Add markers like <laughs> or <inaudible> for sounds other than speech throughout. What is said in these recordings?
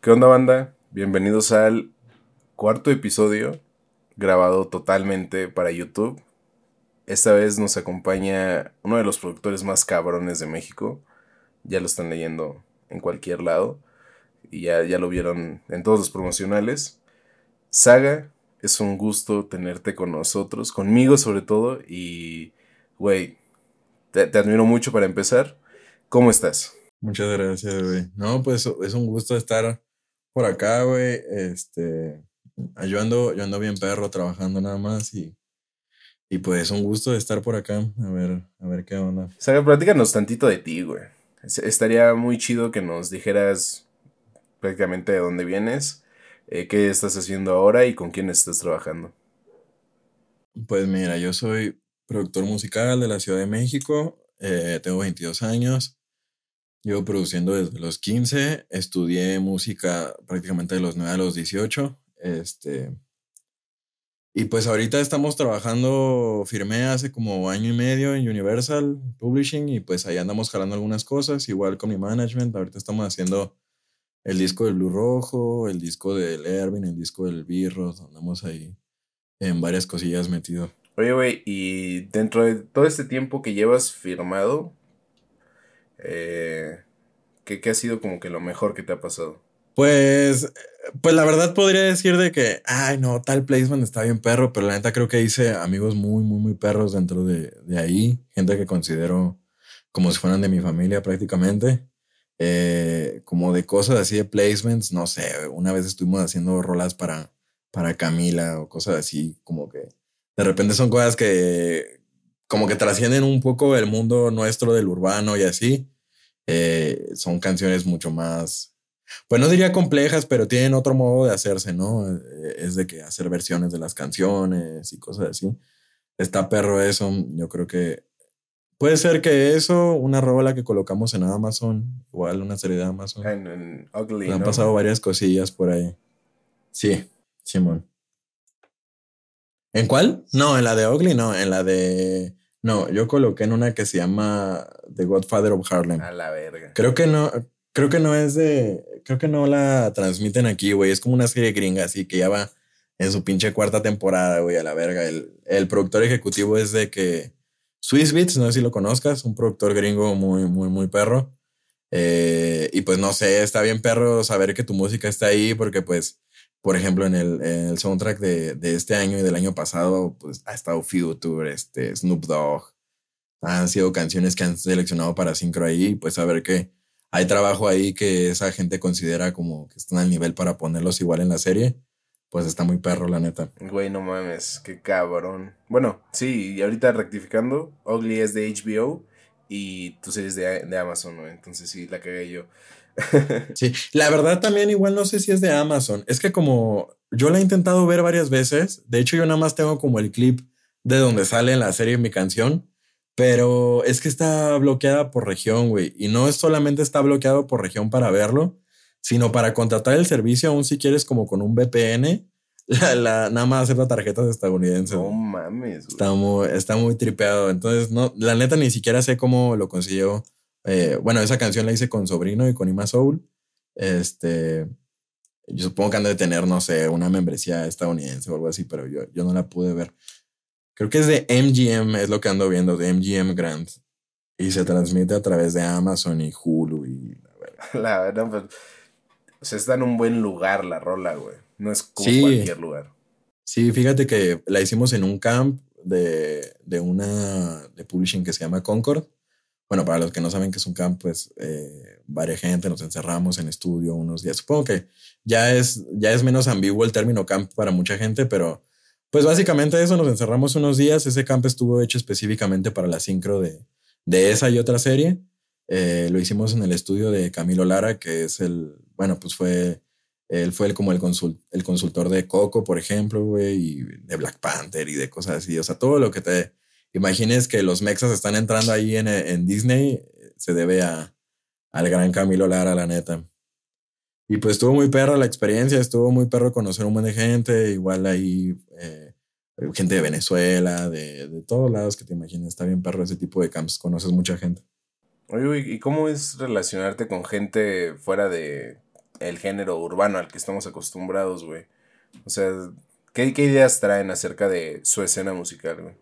¿Qué onda, banda? Bienvenidos al cuarto episodio grabado totalmente para YouTube. Esta vez nos acompaña uno de los productores más cabrones de México. Ya lo están leyendo en cualquier lado. Y ya, ya lo vieron en todos los promocionales. Saga, es un gusto tenerte con nosotros, conmigo sobre todo. Y, güey, te, te admiro mucho para empezar. ¿Cómo estás? Muchas gracias, güey. No, pues es un gusto estar por acá, güey. Este, yo ando, yo ando bien perro trabajando nada más y, y pues un gusto estar por acá. A ver, a ver qué onda. Saga, platícanos tantito de ti, güey. Estaría muy chido que nos dijeras prácticamente de dónde vienes, eh, qué estás haciendo ahora y con quién estás trabajando. Pues mira, yo soy productor musical de la Ciudad de México, eh, tengo 22 años. Llevo produciendo desde los 15, estudié música prácticamente de los 9 a los 18. Este, y pues ahorita estamos trabajando, firmé hace como año y medio en Universal Publishing y pues ahí andamos jalando algunas cosas, igual con mi management. Ahorita estamos haciendo el disco del Blue Rojo, el disco del Erwin, el disco del Birro, andamos ahí en varias cosillas metido. Oye, güey, y dentro de todo este tiempo que llevas firmado, eh, ¿qué, ha sido como que lo mejor que te ha pasado? Pues, pues la verdad podría decir de que, ay, no, tal placement está bien perro, pero la neta creo que hice amigos muy, muy, muy perros dentro de, de ahí, gente que considero como si fueran de mi familia prácticamente. Eh, como de cosas así de placements, no sé, una vez estuvimos haciendo rolas para, para Camila o cosas así, como que de repente son cosas que como que trascienden un poco el mundo nuestro del urbano y así. Eh, son canciones mucho más, pues no diría complejas, pero tienen otro modo de hacerse, ¿no? Eh, es de que hacer versiones de las canciones y cosas así. Está perro eso, yo creo que puede ser que eso, una rola que colocamos en Amazon, igual una serie de Amazon. En, Ugly. han pasado varias cosillas por ahí. Sí, Simón. ¿En cuál? No, en la de Ugly, no, en la de no, yo coloqué en una que se llama The Godfather of Harlem. A la verga. Creo que no, creo que no es de, creo que no la transmiten aquí, güey. Es como una serie gringa, así que ya va en su pinche cuarta temporada, güey, a la verga. El, el productor ejecutivo es de que Swiss Beats, no sé si lo conozcas, un productor gringo muy, muy, muy perro. Eh, y pues no sé, está bien perro saber que tu música está ahí porque pues por ejemplo, en el, en el soundtrack de, de, este año y del año pasado, pues ha estado Future, este, Snoop Dogg. Han sido canciones que han seleccionado para Synchro ahí, pues a ver que hay trabajo ahí que esa gente considera como que están al nivel para ponerlos igual en la serie. Pues está muy perro, la neta. Güey, no mames, qué cabrón. Bueno, sí, y ahorita rectificando, Ugly es de HBO y tu serie es de, de Amazon, ¿no? Entonces sí, la cagué yo. <laughs> sí, la verdad también igual no sé si es de Amazon. Es que como yo la he intentado ver varias veces, de hecho yo nada más tengo como el clip de donde sale en la serie mi canción, pero es que está bloqueada por región, güey. Y no es solamente está bloqueado por región para verlo, sino para contratar el servicio, aún si quieres como con un VPN, la, nada más acepta tarjetas estadounidenses. No mames. Está muy, está muy tripeado. Entonces, no, la neta ni siquiera sé cómo lo consiguió eh, bueno, esa canción la hice con Sobrino y con Ima Soul. Este, yo supongo que han de tener, no sé, una membresía estadounidense o algo así, pero yo, yo no la pude ver. Creo que es de MGM, es lo que ando viendo, de MGM Grant. Y se transmite a través de Amazon y Hulu y la verdad. <laughs> pues, o sea, está en un buen lugar la rola, güey. No es como cualquier lugar. Sí, fíjate que la hicimos en un camp de, de una de publishing que se llama Concord bueno, para los que no saben que es un camp, pues eh, varias gente nos encerramos en estudio unos días. Supongo que ya es, ya es menos ambiguo el término camp para mucha gente, pero pues básicamente eso, nos encerramos unos días. Ese camp estuvo hecho específicamente para la sincro de, de esa y otra serie. Eh, lo hicimos en el estudio de Camilo Lara, que es el, bueno, pues fue, él fue el, como el, el consultor de Coco, por ejemplo, güey, y de Black Panther y de cosas así. O sea, todo lo que te imagines que los mexas están entrando ahí en, en Disney, se debe a, al gran Camilo Lara, la neta. Y pues estuvo muy perro la experiencia, estuvo muy perro conocer un buen de gente, igual ahí, eh, gente de Venezuela, de, de todos lados que te imaginas. Está bien perro ese tipo de camps, conoces mucha gente. Oye, ¿y cómo es relacionarte con gente fuera de el género urbano al que estamos acostumbrados, güey? O sea, ¿qué, ¿qué, ideas traen acerca de su escena musical, güey?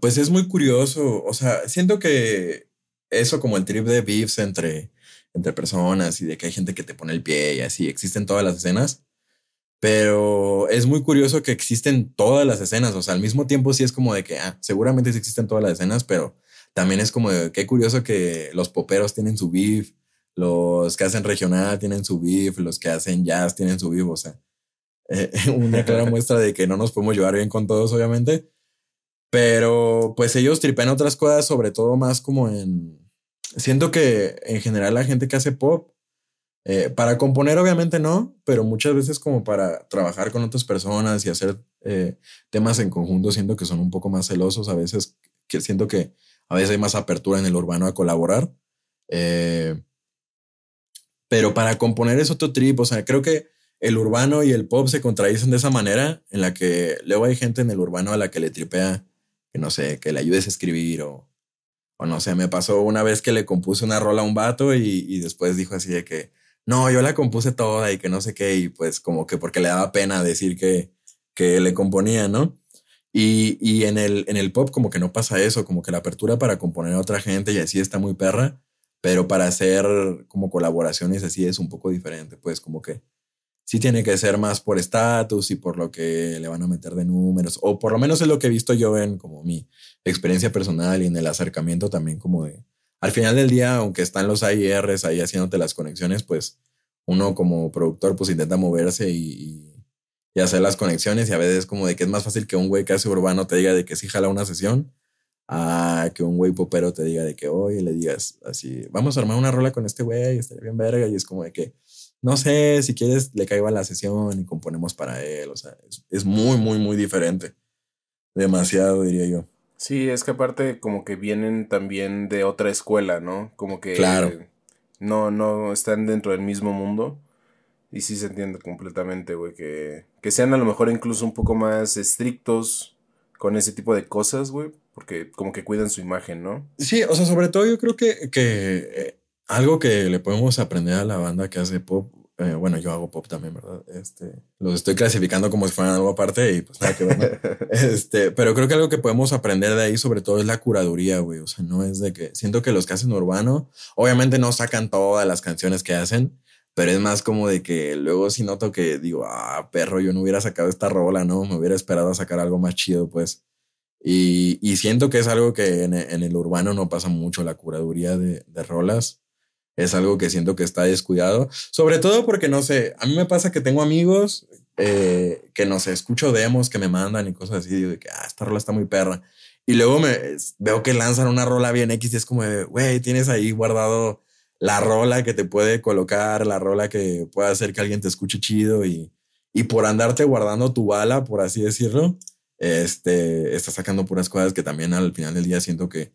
Pues es muy curioso, o sea, siento que eso como el trip de beefs entre, entre personas y de que hay gente que te pone el pie y así, existen todas las escenas, pero es muy curioso que existen todas las escenas, o sea, al mismo tiempo sí es como de que, ah, seguramente sí existen todas las escenas, pero también es como de qué curioso que los poperos tienen su beef, los que hacen regional tienen su beef, los que hacen jazz tienen su beef, o sea, <laughs> eh, una clara <laughs> muestra de que no nos podemos llevar bien con todos, obviamente, pero pues ellos tripean otras cosas, sobre todo más como en... Siento que en general la gente que hace pop, eh, para componer obviamente no, pero muchas veces como para trabajar con otras personas y hacer eh, temas en conjunto, siento que son un poco más celosos, a veces que siento que a veces hay más apertura en el urbano a colaborar. Eh, pero para componer es otro trip, o sea, creo que el urbano y el pop se contradicen de esa manera, en la que luego hay gente en el urbano a la que le tripea que no sé, que le ayudes a escribir o, o no sé, me pasó una vez que le compuse una rola a un vato y, y, después dijo así de que, no, yo la compuse toda y que no sé qué, y pues como que porque le daba pena decir que, que le componía, ¿no? Y, y en, el, en el pop como que no pasa eso, como que la apertura para componer a otra gente y así está muy perra, pero para hacer como colaboraciones así es un poco diferente, pues como que sí tiene que ser más por estatus y por lo que le van a meter de números, o por lo menos es lo que he visto yo en como mi experiencia personal y en el acercamiento también como de, al final del día, aunque están los AIRs ahí haciéndote las conexiones, pues uno como productor pues intenta moverse y, hacer las conexiones y a veces como de que es más fácil que un güey hace urbano te diga de que sí jala una sesión a que un güey popero te diga de que, oye, le digas así, vamos a armar una rola con este güey, estaría bien verga y es como de que no sé, si quieres le caigo a la sesión y componemos para él. O sea, es, muy, muy, muy diferente. Demasiado, diría yo. Sí, es que aparte como que vienen también de otra escuela, ¿no? Como que claro. no, no están dentro del mismo mundo. Y sí se entiende completamente, güey, que, que sean a lo mejor incluso un poco más estrictos con ese tipo de cosas, güey, porque como que cuidan su imagen, ¿no? Sí, o sea, sobre todo yo creo que, que eh, algo que le podemos aprender a la banda que hace pop, eh, bueno, yo hago pop también, ¿verdad? Este, los estoy clasificando como si fueran algo aparte y pues nada que ver. <laughs> este, pero creo que algo que podemos aprender de ahí sobre todo es la curaduría, güey. O sea, no es de que siento que los que hacen urbano, obviamente no sacan todas las canciones que hacen, pero es más como de que luego si noto que digo, ah, perro, yo no hubiera sacado esta rola, ¿no? Me hubiera esperado a sacar algo más chido, pues. Y, y siento que es algo que en, en, el urbano no pasa mucho, la curaduría de, de rolas es algo que siento que está descuidado. Sobre todo porque, no sé, a mí me pasa que tengo amigos eh, que, no sé, escucho demos que me mandan y cosas así, digo que, ah, esta rola está muy perra. Y luego me veo que lanzan una rola bien X y es como de, güey, tienes ahí guardado la rola que te puede colocar, la rola que puede hacer que alguien te escuche chido y, y por andarte guardando tu bala, por así decirlo, este, está sacando puras cosas que también al final del día siento que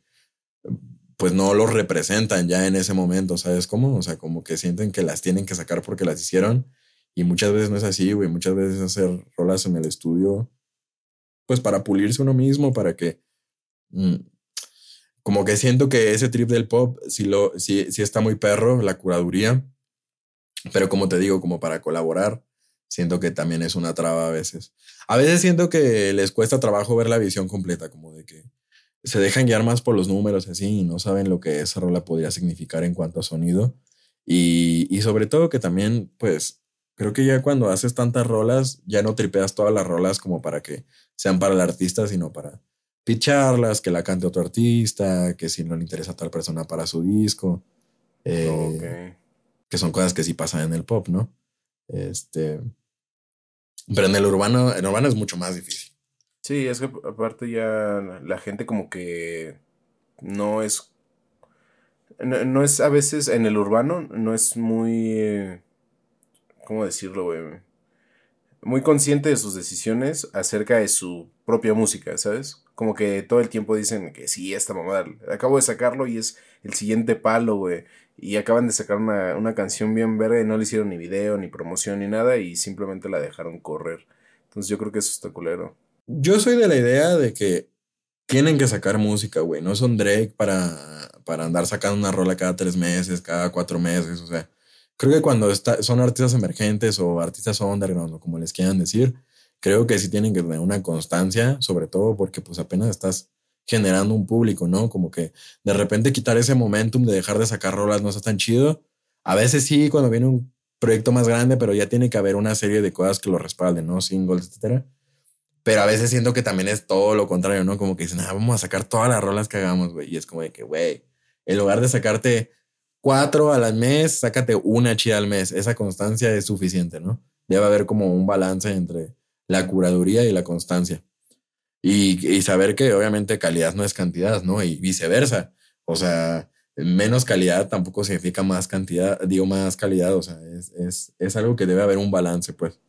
pues no los representan ya en ese momento, ¿sabes cómo? O sea, como que sienten que las tienen que sacar porque las hicieron y muchas veces no es así, güey, muchas veces hacer rolas en el estudio, pues para pulirse uno mismo, para que... Mm, como que siento que ese trip del pop sí, lo, sí, sí está muy perro, la curaduría, pero como te digo, como para colaborar, siento que también es una traba a veces. A veces siento que les cuesta trabajo ver la visión completa, como de que se dejan guiar más por los números así y no saben lo que esa rola podría significar en cuanto a sonido. Y, y sobre todo que también, pues, creo que ya cuando haces tantas rolas, ya no tripeas todas las rolas como para que sean para el artista, sino para picharlas, que la cante otro artista, que si no le interesa a tal persona para su disco. Eh, que son cosas que sí pasan en el pop, ¿no? Este. Pero en el urbano, en el urbano es mucho más difícil. Sí, es que aparte ya la gente como que no es... No, es a veces en el urbano, no es muy... ¿Cómo decirlo, güey? Muy consciente de sus decisiones acerca de su propia música, ¿sabes? Como que todo el tiempo dicen que sí, esta mamada, acabo de sacarlo y es el siguiente palo, güey. Y acaban de sacar una, una canción bien verde y no le hicieron ni video, ni promoción, ni nada y simplemente la dejaron correr. Entonces yo creo que eso está culero. Yo soy de la idea de que tienen que sacar música, güey. No son Drake para, para andar sacando una rola cada tres meses, cada cuatro meses. O sea, creo que cuando está, son artistas emergentes o artistas underground o como les quieran decir, creo que sí tienen que tener una constancia, sobre todo porque pues apenas estás generando un público, ¿no? Como que de repente quitar ese momentum de dejar de sacar rolas no está tan chido. A veces sí, cuando viene un proyecto más grande, pero ya tiene que haber una serie de cosas que lo respalden, ¿no? Singles, etcétera. Pero a veces siento que también es todo lo contrario, ¿no? Como que dicen, ah, vamos a sacar todas las rolas que hagamos, güey. Y es como de que, güey, en lugar de sacarte cuatro al mes, sácate una chida al mes. Esa constancia es suficiente, ¿no? Debe haber como un balance entre la curaduría y la constancia. Y, saber que obviamente calidad no es cantidad, ¿no? Y viceversa. O sea, menos calidad tampoco significa más cantidad, digo más calidad, o sea, es, es, es algo que debe haber un balance, pues.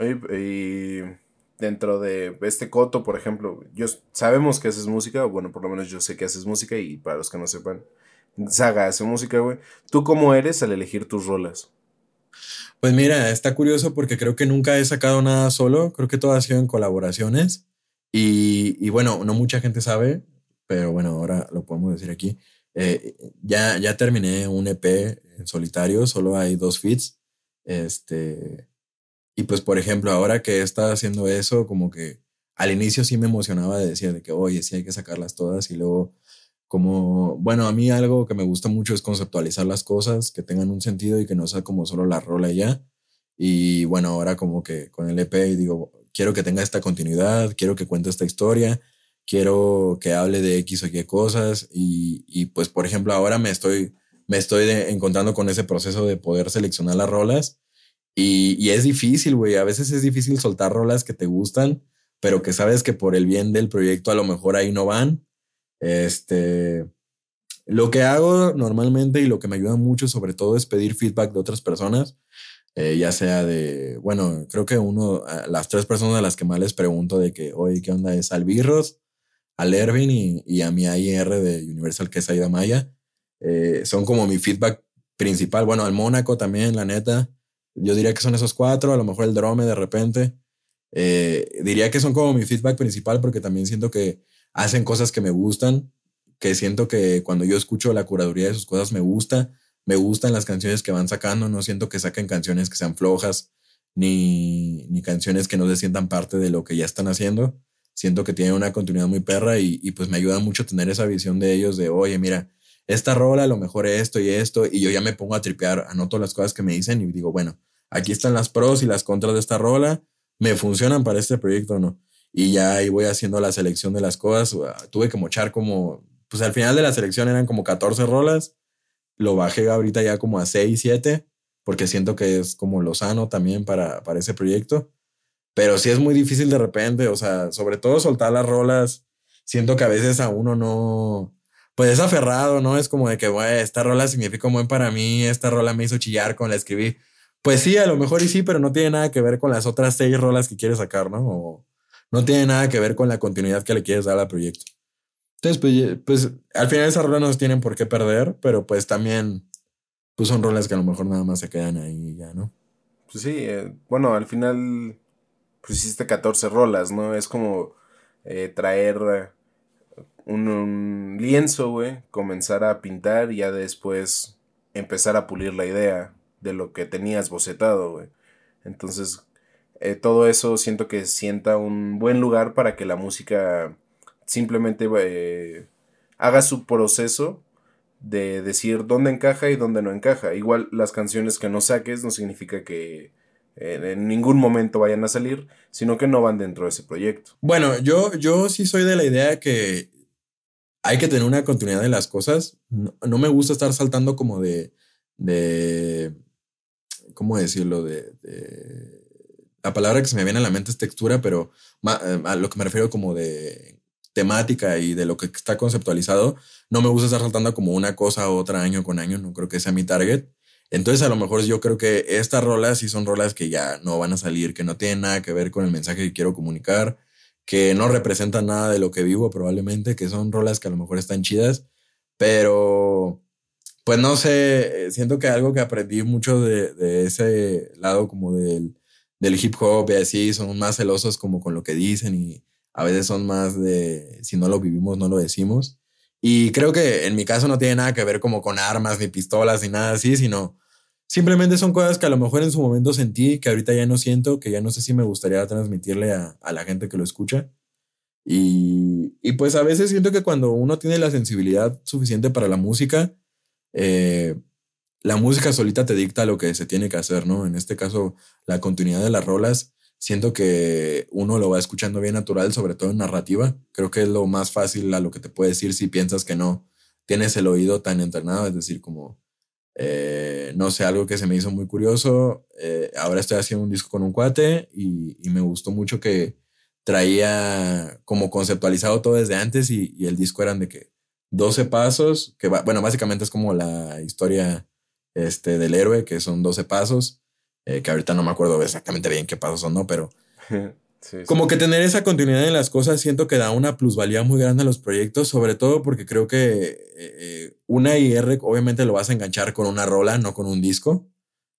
Y dentro de este coto, por ejemplo, yo sabemos que haces música, bueno, por lo menos yo sé que haces música y para los que no sepan, Saga hace música, güey. ¿Tú cómo eres al elegir tus rolas? Pues mira, está curioso porque creo que nunca he sacado nada solo, creo que todo ha sido en colaboraciones y, y bueno, no mucha gente sabe, pero bueno, ahora lo podemos decir aquí. Eh, ya, ya terminé un EP en solitario, solo hay dos feats. Este, y pues, por ejemplo, ahora que estado haciendo eso, como que al inicio sí me emocionaba de decir de que, oye, sí hay que sacarlas todas. Y luego, como, bueno, a mí algo que me gusta mucho es conceptualizar las cosas, que tengan un sentido y que no sea como solo la rola ya. Y bueno, ahora como que con el EP digo, quiero que tenga esta continuidad, quiero que cuente esta historia quiero que hable de X o Y cosas y, y pues por ejemplo ahora me estoy, me estoy encontrando con ese proceso de poder seleccionar las rolas y, es difícil, güey, a veces es difícil soltar rolas que te gustan, pero que sabes que por el bien del proyecto a lo mejor ahí no van. Este, lo que hago normalmente y lo que me ayuda mucho sobre todo es pedir feedback de otras personas. Eh, ya sea de, bueno, creo que uno, las tres personas a las que más les pregunto de que, oye, ¿qué onda es Albirros? al Ervin y, a mi AIR de Universal, que es Aida Maya. Eh, son como mi feedback principal. Bueno, al Mónaco también, la neta. Yo diría que son esos cuatro, a lo mejor el Drome de repente. Eh, diría que son como mi feedback principal porque también siento que hacen cosas que me gustan, que siento que cuando yo escucho la curaduría de sus cosas me gusta, me gustan las canciones que van sacando, no siento que saquen canciones que sean flojas, ni, ni canciones que no se sientan parte de lo que ya están haciendo siento que tiene una continuidad muy perra y, y, pues me ayuda mucho tener esa visión de ellos de, oye, mira, esta rola lo mejor esto y esto, y yo ya me pongo a tripear, anoto las cosas que me dicen y digo, bueno, aquí están las pros y las contras de esta rola, me funcionan para este proyecto o no. Y ya ahí voy haciendo la selección de las cosas. Tuve que mochar como, pues al final de la selección eran como 14 rolas. Lo bajé ahorita ya como a 6, 7, porque siento que es como lo sano también para, para ese proyecto. Pero sí es muy difícil de repente, o sea, sobre todo soltar las rolas. Siento que a veces a uno no, pues es aferrado, ¿no? Es como de que, güey, esta rola significa buen para mí, esta rola me hizo chillar con la escribí. Pues sí, a lo mejor y sí, pero no tiene nada que ver con las otras seis rolas que quieres sacar, ¿no? O no tiene nada que ver con la continuidad que le quieres dar al proyecto. Entonces, pues, pues al final esas rolas no tienen por qué perder, pero pues también, pues son rolas que a lo mejor nada más se quedan ahí ya, ¿no? Pues sí, eh, bueno, al final pues hiciste 14 rolas, ¿no? Es como eh, traer un, lienzo, güey, comenzar a pintar y ya después empezar a pulir la idea de lo que tenías bocetado, güey. Entonces, eh, todo eso siento que sienta un buen lugar para que la música simplemente eh, haga su proceso de decir dónde encaja y dónde no encaja. Igual las canciones que no saques no significa que en ningún momento vayan a salir, sino que no van dentro de ese proyecto. Bueno, yo, yo sí soy de la idea que hay que tener una continuidad de las cosas. No, me gusta estar saltando como de, de ¿cómo decirlo? De, la palabra que se me viene a la mente es textura, pero eh, a lo que me refiero como de temática y de lo que está conceptualizado, no me gusta estar saltando como una cosa a otra año con año, no creo que sea mi target. Entonces a lo mejor yo creo que estas rolas sí son rolas que ya no van a salir, que no tienen nada que ver con el mensaje que quiero comunicar, que no representan nada de lo que vivo probablemente, que son rolas que a lo mejor están chidas, pero pues no sé, siento que algo que aprendí mucho de, ese lado como del, del hip hop y así, son más celosos como con lo que dicen y a veces son más de si no lo vivimos, no lo decimos. Y creo que en mi caso no tiene nada que ver como con armas ni pistolas ni nada así, sino simplemente son cosas que a lo mejor en su momento sentí, que ahorita ya no siento, que ya no sé si me gustaría transmitirle a, a la gente que lo escucha. Y, y, pues a veces siento que cuando uno tiene la sensibilidad suficiente para la música, eh, la música solita te dicta lo que se tiene que hacer, ¿no? En este caso, la continuidad de las rolas, siento que uno lo va escuchando bien natural, sobre todo en narrativa. Creo que es lo más fácil a lo que te puede decir si piensas que no tienes el oído tan entrenado, es decir, como, eh, no sé, algo que se me hizo muy curioso. Eh, ahora estoy haciendo un disco con un cuate y, me gustó mucho que traía como conceptualizado todo desde antes y, y el disco eran de que 12 pasos, que va, bueno, básicamente es como la historia este, del héroe, que son 12 pasos, eh, que ahorita no me acuerdo exactamente bien qué pasos son, ¿no? Pero <laughs> como que tener esa continuidad en las cosas siento que da una plusvalía muy grande a los proyectos, sobre todo porque creo que eh, eh, una IR obviamente lo vas a enganchar con una rola, no con un disco.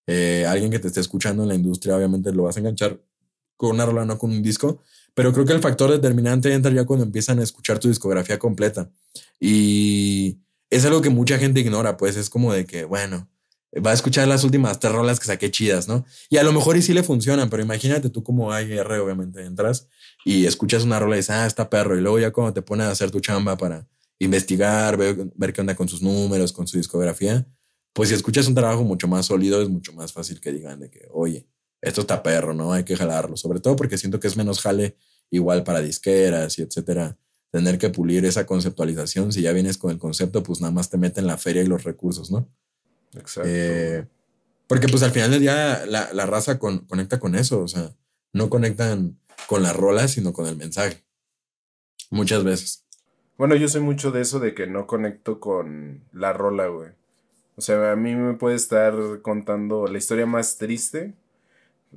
alguien que te esté escuchando en la industria obviamente lo vas a enganchar con una rola, no con un disco. Pero creo que el factor determinante entra ya cuando empiezan a escuchar tu discografía completa. Y es algo que mucha gente ignora, pues es como de que, bueno, va a escuchar las últimas tres rolas que saqué chidas, ¿no? Y a lo mejor y sí le funcionan, pero imagínate tú como AR, obviamente, entras y escuchas una rola y dices, ah, está perro, y luego ya cuando te pones a hacer tu chamba para investigar, ver, ver qué onda con sus números, con su discografía, pues si escuchas un trabajo mucho más sólido, es mucho más fácil que digan de que, oye, esto está perro, ¿no? Hay que jalarlo, sobre todo porque siento que es menos jale igual para disqueras y etcétera. Tener que pulir esa conceptualización, si ya vienes con el concepto, pues nada más te meten la feria y los recursos, ¿no? Exacto. Eh, porque pues al final del día la, la raza conecta con eso, o sea, no conectan con las rolas, sino con el mensaje. Muchas veces. Bueno, yo sé mucho de eso de que no conecto con la rola, güey. O sea, a mí me puede estar contando la historia más triste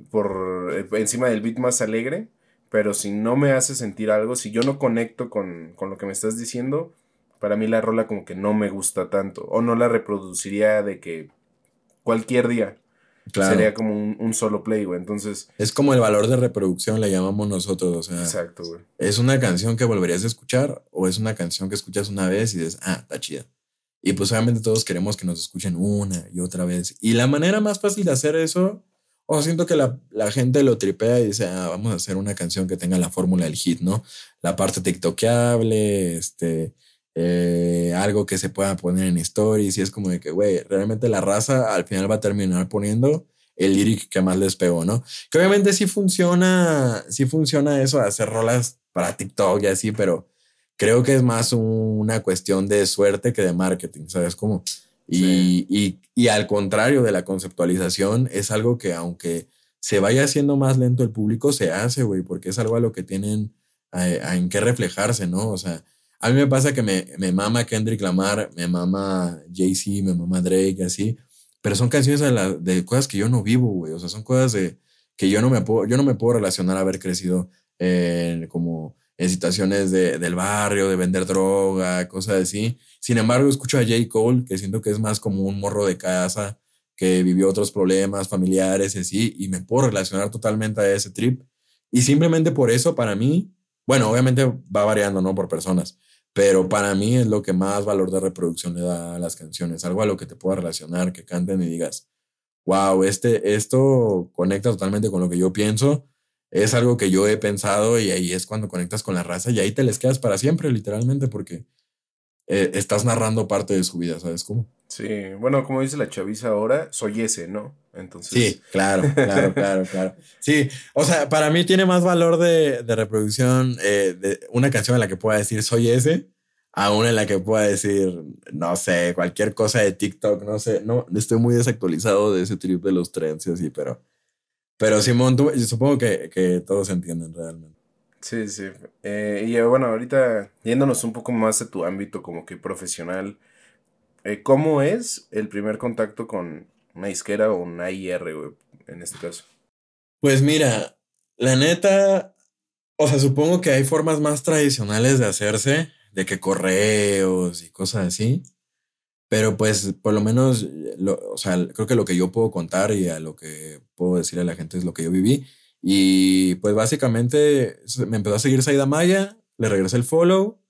por eh, encima del beat más alegre, pero si no me hace sentir algo, si yo no conecto con, con lo que me estás diciendo, para mí la rola como que no me gusta tanto. O no la reproduciría de que cualquier día. Sería como un, solo play, güey. Entonces. Es como el valor de reproducción, le llamamos nosotros. O sea. Exacto, güey. Es una canción que volverías a escuchar o es una canción que escuchas una vez y dices, ah, está chida. Y pues obviamente todos queremos que nos escuchen una y otra vez. Y la manera más fácil de hacer eso, o siento que la, la, gente lo tripea y dice, ah, vamos a hacer una canción que tenga la fórmula del hit, ¿no? La parte tiktokeable, este, eh, algo que se pueda poner en stories y es como de que, güey, realmente la raza al final va a terminar poniendo el lyric que más les pegó, ¿no? Que obviamente sí funciona, sí funciona eso, hacer rolas para TikTok y así, pero creo que es más una cuestión de suerte que de marketing, ¿sabes? Como, y, y, y al contrario de la conceptualización, es algo que aunque se vaya haciendo más lento el público, se hace, güey, porque es algo a lo que tienen en qué reflejarse, ¿no? O sea, a mí me pasa que me, me mama Kendrick Lamar, me mama Jay-Z, me mama Drake, así. Pero son canciones de, la, de cosas que yo no vivo, güey. O sea, son cosas de, que yo no me puedo, yo no me puedo relacionar a haber crecido en, como en situaciones de, del barrio, de vender droga, cosas así. Sin embargo, escucho a J. Cole, que siento que es más como un morro de casa, que vivió otros problemas familiares así, y me puedo relacionar totalmente a ese trip. Y simplemente por eso, para mí, bueno, obviamente va variando, ¿no? Por personas, pero para mí es lo que más valor de reproducción le da a las canciones, algo a lo que te pueda relacionar, que canten y digas, wow, este, esto conecta totalmente con lo que yo pienso, es algo que yo he pensado y ahí es cuando conectas con la raza y ahí te les quedas para siempre, literalmente, porque eh, estás narrando parte de su vida, ¿sabes cómo? Sí, bueno, como dice la chaviza ahora, soy ese, ¿no? Entonces. Sí, claro, claro, <laughs> claro, claro. Sí, o sea, para mí tiene más valor de, de reproducción eh, de una canción en la que pueda decir soy ese, a una en la que pueda decir, no sé, cualquier cosa de TikTok, no sé, no, estoy muy desactualizado de ese trip de los trends y así, pero, pero Simón, tú, yo supongo que, que todos entienden realmente. Sí, sí. Eh, y bueno, ahorita yéndonos un poco más a tu ámbito como que profesional, eh, ¿cómo es el primer contacto con una isquera o una IR, güey, en este caso? Pues mira, la neta, o sea, supongo que hay formas más tradicionales de hacerse, de que correos y cosas así. Pero pues por lo menos, o sea, creo que lo que yo puedo contar y a lo que puedo decirle a la gente es lo que yo viví. Y pues básicamente me empezó a seguir Saida Maya, le regresé el follow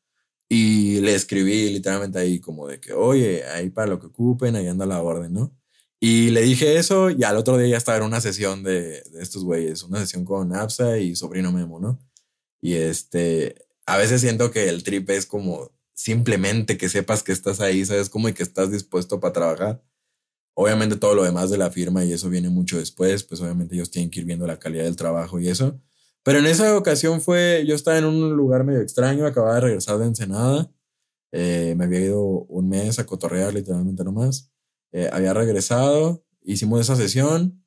y le escribí literalmente ahí como de que, oye, ahí para lo que ocupen, ahí anda la orden, ¿no? Y le dije eso y al otro día ya estaba en una sesión de, de estos güeyes, una sesión con Absa y Sobrino Memo, ¿no? Y este, a veces siento que el trip es como simplemente que sepas que estás ahí, ¿sabes? Como y que estás dispuesto para trabajar. Obviamente todo lo demás de la firma y eso viene mucho después, pues obviamente ellos tienen que ir viendo la calidad del trabajo y eso. Pero en esa ocasión fue, yo estaba en un lugar medio extraño, acababa de regresar de Ensenada, eh, me había ido un mes a cotorrear literalmente nomás, eh, había regresado, hicimos esa sesión,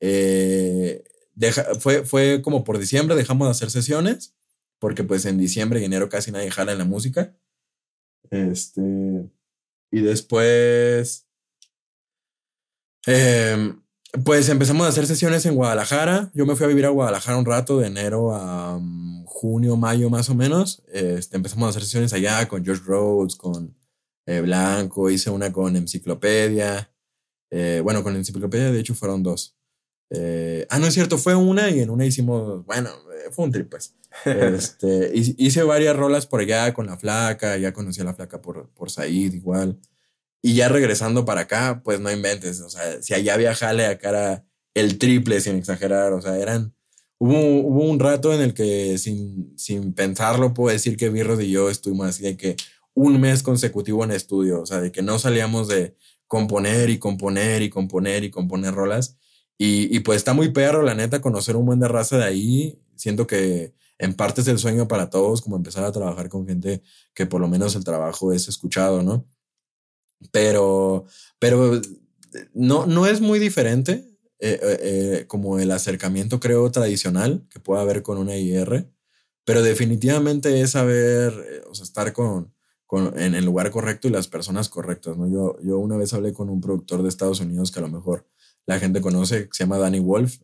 eh, fue, fue como por diciembre dejamos de hacer sesiones, porque pues en diciembre y enero casi nadie jala en la música. Este, y después, em, pues empezamos a hacer sesiones en Guadalajara. Yo me fui a vivir a Guadalajara un rato, de enero a mm, junio, mayo más o menos. Este, empezamos a hacer sesiones allá con George Rhodes, con eh, Blanco, hice una con Enciclopedia. Eh, bueno, con Enciclopedia de hecho fueron dos. Eh, ah, no es cierto, fue una y en una hicimos, bueno, fue un trip pues. <laughs> Este, hice varias rolas por allá con la flaca, ya conocí a la flaca por, por Said igual. Y ya regresando para acá, pues no inventes, o sea, si allá había jale, acá era el triple sin exagerar, o sea, eran... Hubo, hubo un rato en el que sin, sin pensarlo puedo decir que Birros y yo estuvimos así de que un mes consecutivo en estudio, o sea, de que no salíamos de componer y componer y componer y componer rolas. Y, y pues está muy perro, la neta, conocer un buen de raza de ahí. Siento que en parte es el sueño para todos, como empezar a trabajar con gente que por lo menos el trabajo es escuchado, ¿no? Pero, pero no, no es muy diferente eh, eh, eh, como el acercamiento, creo, tradicional que puede haber con una IR, pero definitivamente es saber, o sea, estar con, con, en el lugar correcto y las personas correctas, ¿no? Yo, yo una vez hablé con un productor de Estados Unidos que a lo mejor la gente conoce, que se llama Danny Wolf,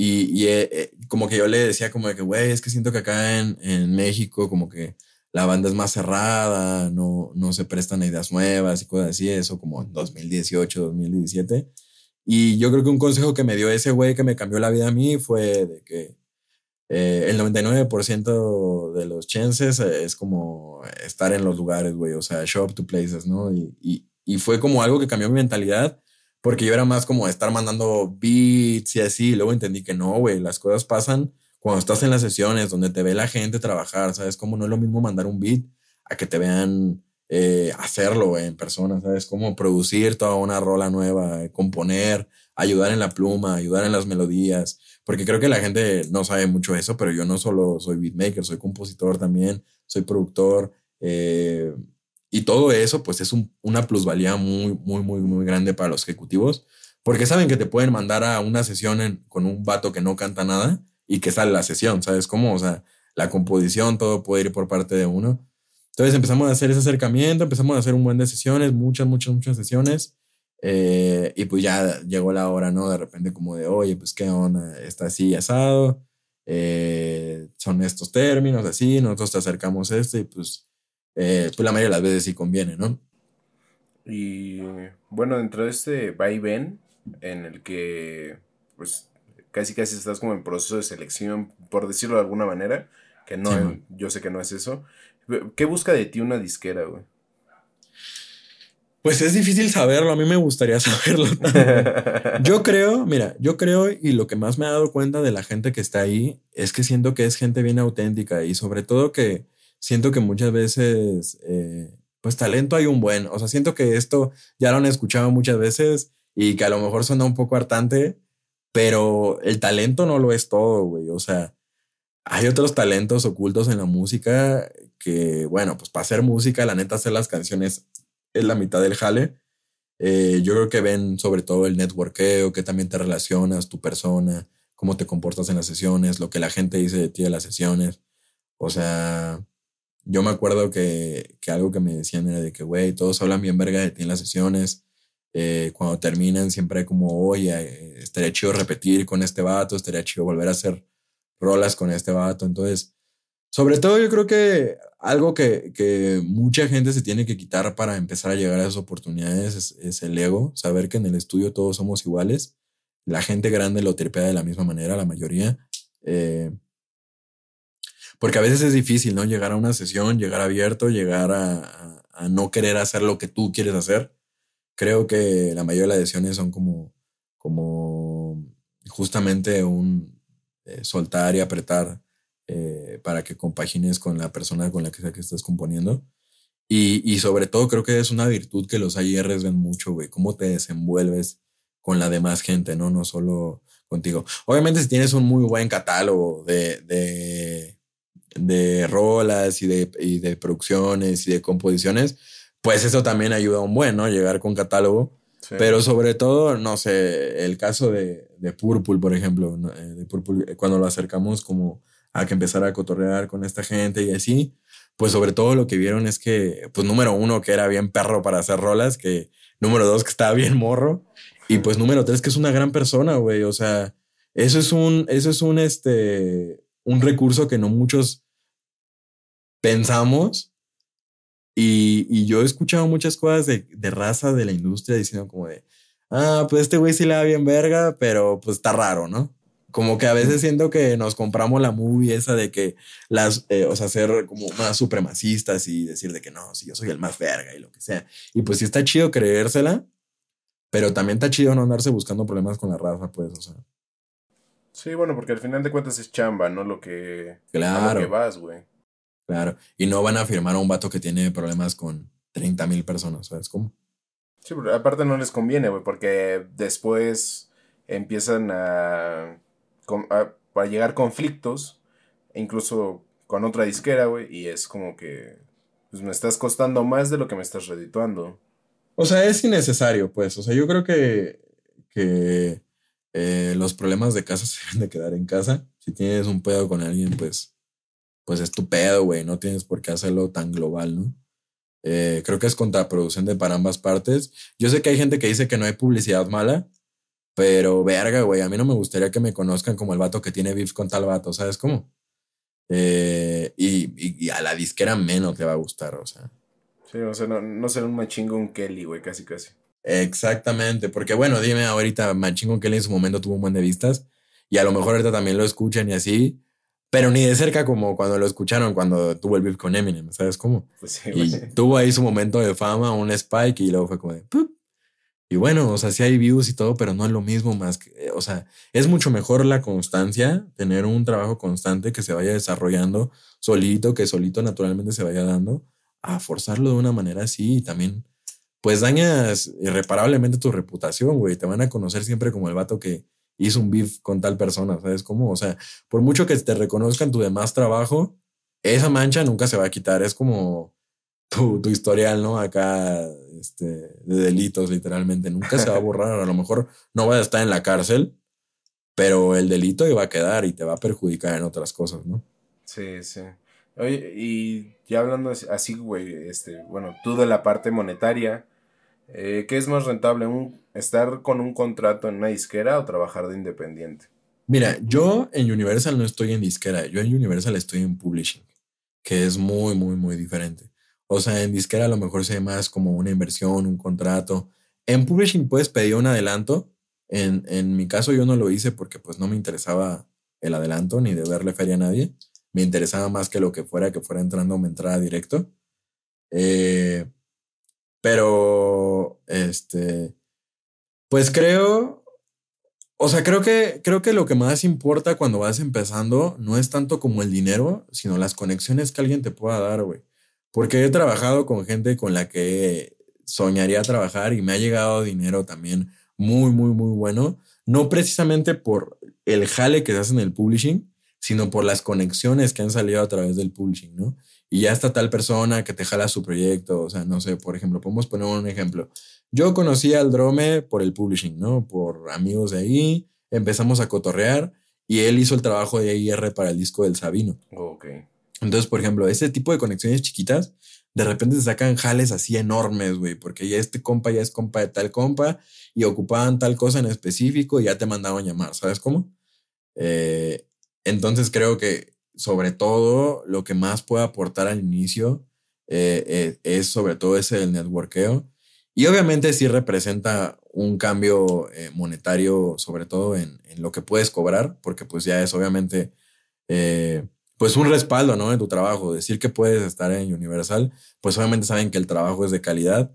y, y eh, eh, como que yo le decía como de que, güey, es que siento que acá en, en, México como que la banda es más cerrada, no, no se prestan ideas nuevas y cosas así, eso como en 2018, 2017. Y yo creo que un consejo que me dio ese güey que me cambió la vida a mí fue de que eh, el 99% de los chances es como estar en los lugares, güey, o sea, show up to places, ¿no? Y, y, y fue como algo que cambió mi mentalidad porque yo era más como estar mandando beats y así. Y luego entendí que no, güey, las cosas pasan cuando estás en las sesiones donde te ve la gente trabajar, ¿sabes? Como no es lo mismo mandar un beat a que te vean eh, hacerlo en persona, ¿sabes? Como producir toda una rola nueva, eh, componer, ayudar en la pluma, ayudar en las melodías. Porque creo que la gente no sabe mucho eso, pero yo no solo soy beatmaker, soy compositor también, soy productor. Eh, y todo eso, pues es una plusvalía muy, muy, muy, muy grande para los ejecutivos, porque saben que te pueden mandar a una sesión con un vato que no canta nada y que sale la sesión, ¿sabes cómo? O sea, la composición, todo puede ir por parte de uno. Entonces empezamos a hacer ese acercamiento, empezamos a hacer un buen de sesiones, muchas, muchas, muchas sesiones. Eh, y pues ya llegó la hora, ¿no? De repente como de, oye, pues qué onda, está así asado, eh, son estos términos, así, nosotros te acercamos esto y pues eh, pues la mayoría de las veces sí conviene, ¿no? Y bueno, dentro de este va y ven, en el que pues casi casi estás como en proceso de selección, por decirlo de alguna manera, que no, yo sé que no es eso. ¿Qué busca de ti una disquera, güey? Pues es difícil saberlo, a mí me gustaría <laughs> saberlo. yo <laughs> creo, mira, yo creo y lo que más me ha dado cuenta de la gente que está ahí es que siento que es gente bien auténtica y sobre todo que siento que muchas veces, eh, pues talento hay un buen, o sea, siento que esto ya lo han escuchado muchas veces y que a lo mejor suena un poco hartante, pero el talento no lo es todo, güey, o sea, hay otros talentos ocultos en la música que, bueno, pues para hacer música, la neta, hacer las canciones es la mitad del jale. Eh, yo creo que ven sobre todo el networkeo, que también te relacionas, tu persona, cómo te comportas en las sesiones, lo que la gente dice de ti en las sesiones. O sea, yo me acuerdo que, que, algo que me decían era de que, güey, todos hablan bien verga de ti en las sesiones. Eh, cuando terminan siempre como, oye, eh, estaría chido repetir con este vato, estaría chido volver a hacer rolas con este vato. Entonces, Sobre todo yo creo que algo que, que, mucha gente se tiene que quitar para empezar a llegar a esas oportunidades es, el ego, saber que en el estudio todos somos iguales. La gente grande lo tripea de la misma manera, la mayoría. Eh, porque a veces es difícil, ¿no? Llegar a una sesión, llegar abierto, llegar a, no querer hacer lo que tú quieres hacer. Creo que la mayoría de las decisiones son como, como justamente un eh, soltar y apretar eh, para que compagines con la persona con la que, que estás componiendo. Y, y, sobre todo creo que es una virtud que los IRs ven mucho, güey, cómo te desenvuelves con la demás gente, ¿no? No solo contigo. Obviamente si tienes un muy buen catálogo de, de, de rolas y de, y de producciones y de composiciones, pues eso también ayuda un buen, ¿no? Llegar con catálogo. Pero sobre todo, no sé, el caso de, de Purple, por ejemplo, eh, de Purple, cuando lo acercamos como a que empezara a cotorrear con esta gente y así, pues sobre todo lo que vieron es que, pues número uno, que era bien perro para hacer rolas, que número dos, que estaba bien morro, y pues número tres, que es una gran persona, güey, o sea, eso es un, eso es un, este, un recurso que no muchos pensamos. Y, y yo he escuchado muchas cosas de, de raza de la industria diciendo como de, ah, pues este güey sí le da bien verga, pero pues está raro, ¿no? Como que a veces siento que nos compramos la movie esa de que las, eh, o sea, ser como más supremacistas y decir de que no, si yo soy el más verga y lo que sea. Y pues sí está chido creérsela, pero también está chido no andarse buscando problemas con la raza, pues, o sea. Sí, bueno, porque al final de cuentas es chamba, ¿no? Lo que, claro. lo que vas, güey. Claro. Y no van a firmar a un vato que tiene problemas con 30 mil personas, ¿sabes cómo? Sí, pero aparte no les conviene, güey, porque después empiezan a para llegar conflictos, incluso con otra disquera, güey, y es como que pues me estás costando más de lo que me estás redituando. O sea, es innecesario, pues. O sea, yo creo que, que eh, los problemas de casa <laughs> se deben de quedar en casa. Si tienes un pedo con alguien, pues, pues es tu pedo, güey. No tienes por qué hacerlo tan global, ¿no? Eh, creo que es contraproducente para ambas partes. Yo sé que hay gente que dice que no hay publicidad mala, pero verga, güey, a mí no me gustaría que me conozcan como el vato que tiene beef con tal vato, ¿sabes cómo? Eh, y, a la disquera menos le va a gustar, o sea. Sí, o sea, no, no será un machingo Kelly, güey, casi casi. Exactamente, porque bueno, dime ahorita, machingo Kelly en su momento tuvo un buen de vistas y a lo mejor ahorita también lo escuchan y así, pero ni de cerca como cuando lo escucharon cuando tuvo el beef con Eminem, ¿sabes cómo? Pues sí, y tuvo ahí su momento de fama, un spike y luego fue como de, y bueno, o sea, sí hay views y todo, pero no es lo mismo más que, eh, o sea, es mucho mejor la constancia, tener un trabajo constante que se vaya desarrollando solito, que solito naturalmente se vaya dando, a forzarlo de una manera así y también, pues dañas irreparablemente tu reputación, güey. Te van a conocer siempre como el vato que hizo un beef con tal persona, ¿sabes cómo? O sea, por mucho que te reconozcan tu demás trabajo, esa mancha nunca se va a quitar. Es como, tu, tu, historial, ¿no? Acá, este, de delitos, literalmente. Nunca se va a borrar. A lo mejor no va a estar en la cárcel, pero el delito iba a quedar y te va a perjudicar en otras cosas, ¿no? Sí, sí. Oye, y ya hablando así, güey, este, bueno, tú de la parte monetaria, eh, ¿qué es más rentable? Un, ¿Estar con un contrato en una disquera o trabajar de independiente? Mira, yo en Universal no estoy en disquera, yo en Universal estoy en publishing, que es muy, muy, muy diferente. O sea, en disquera a lo mejor se ve más como una inversión, un contrato. En publishing puedes pedir un adelanto. En, en mi caso yo no lo hice porque pues no me interesaba el adelanto ni de verle feria a nadie. Me interesaba más que lo que fuera, que fuera entrando me entrada directo. Eh, pero, este, pues creo, o sea, creo que, creo que lo que más importa cuando vas empezando no es tanto como el dinero, sino las conexiones que alguien te pueda dar, güey. Porque he trabajado con gente con la que soñaría trabajar y me ha llegado dinero también muy, muy, muy bueno. No precisamente por el jale que se hace en el publishing, sino por las conexiones que han salido a través del publishing, ¿no? Y ya está tal persona que te jala su proyecto, o sea, no sé, por ejemplo, podemos poner un ejemplo. Yo conocí al Drome por el publishing, ¿no? Por amigos de ahí, empezamos a cotorrear y él hizo el trabajo de IR para el disco del Sabino. Ok. Entonces, por ejemplo, ese tipo de conexiones chiquitas, de repente se sacan jales así enormes, güey, porque ya este compa ya es compa de tal compa y ocupaban tal cosa en específico y ya te mandaban llamar, ¿sabes cómo? Eh, entonces creo que sobre todo, lo que más puede aportar al inicio eh, eh, es sobre todo ese del networkeo. Y obviamente sí representa un cambio eh, monetario, sobre todo en, en, lo que puedes cobrar, porque pues ya es obviamente pues un respaldo, ¿no? En tu trabajo. Decir que puedes estar en Universal, pues obviamente saben que el trabajo es de calidad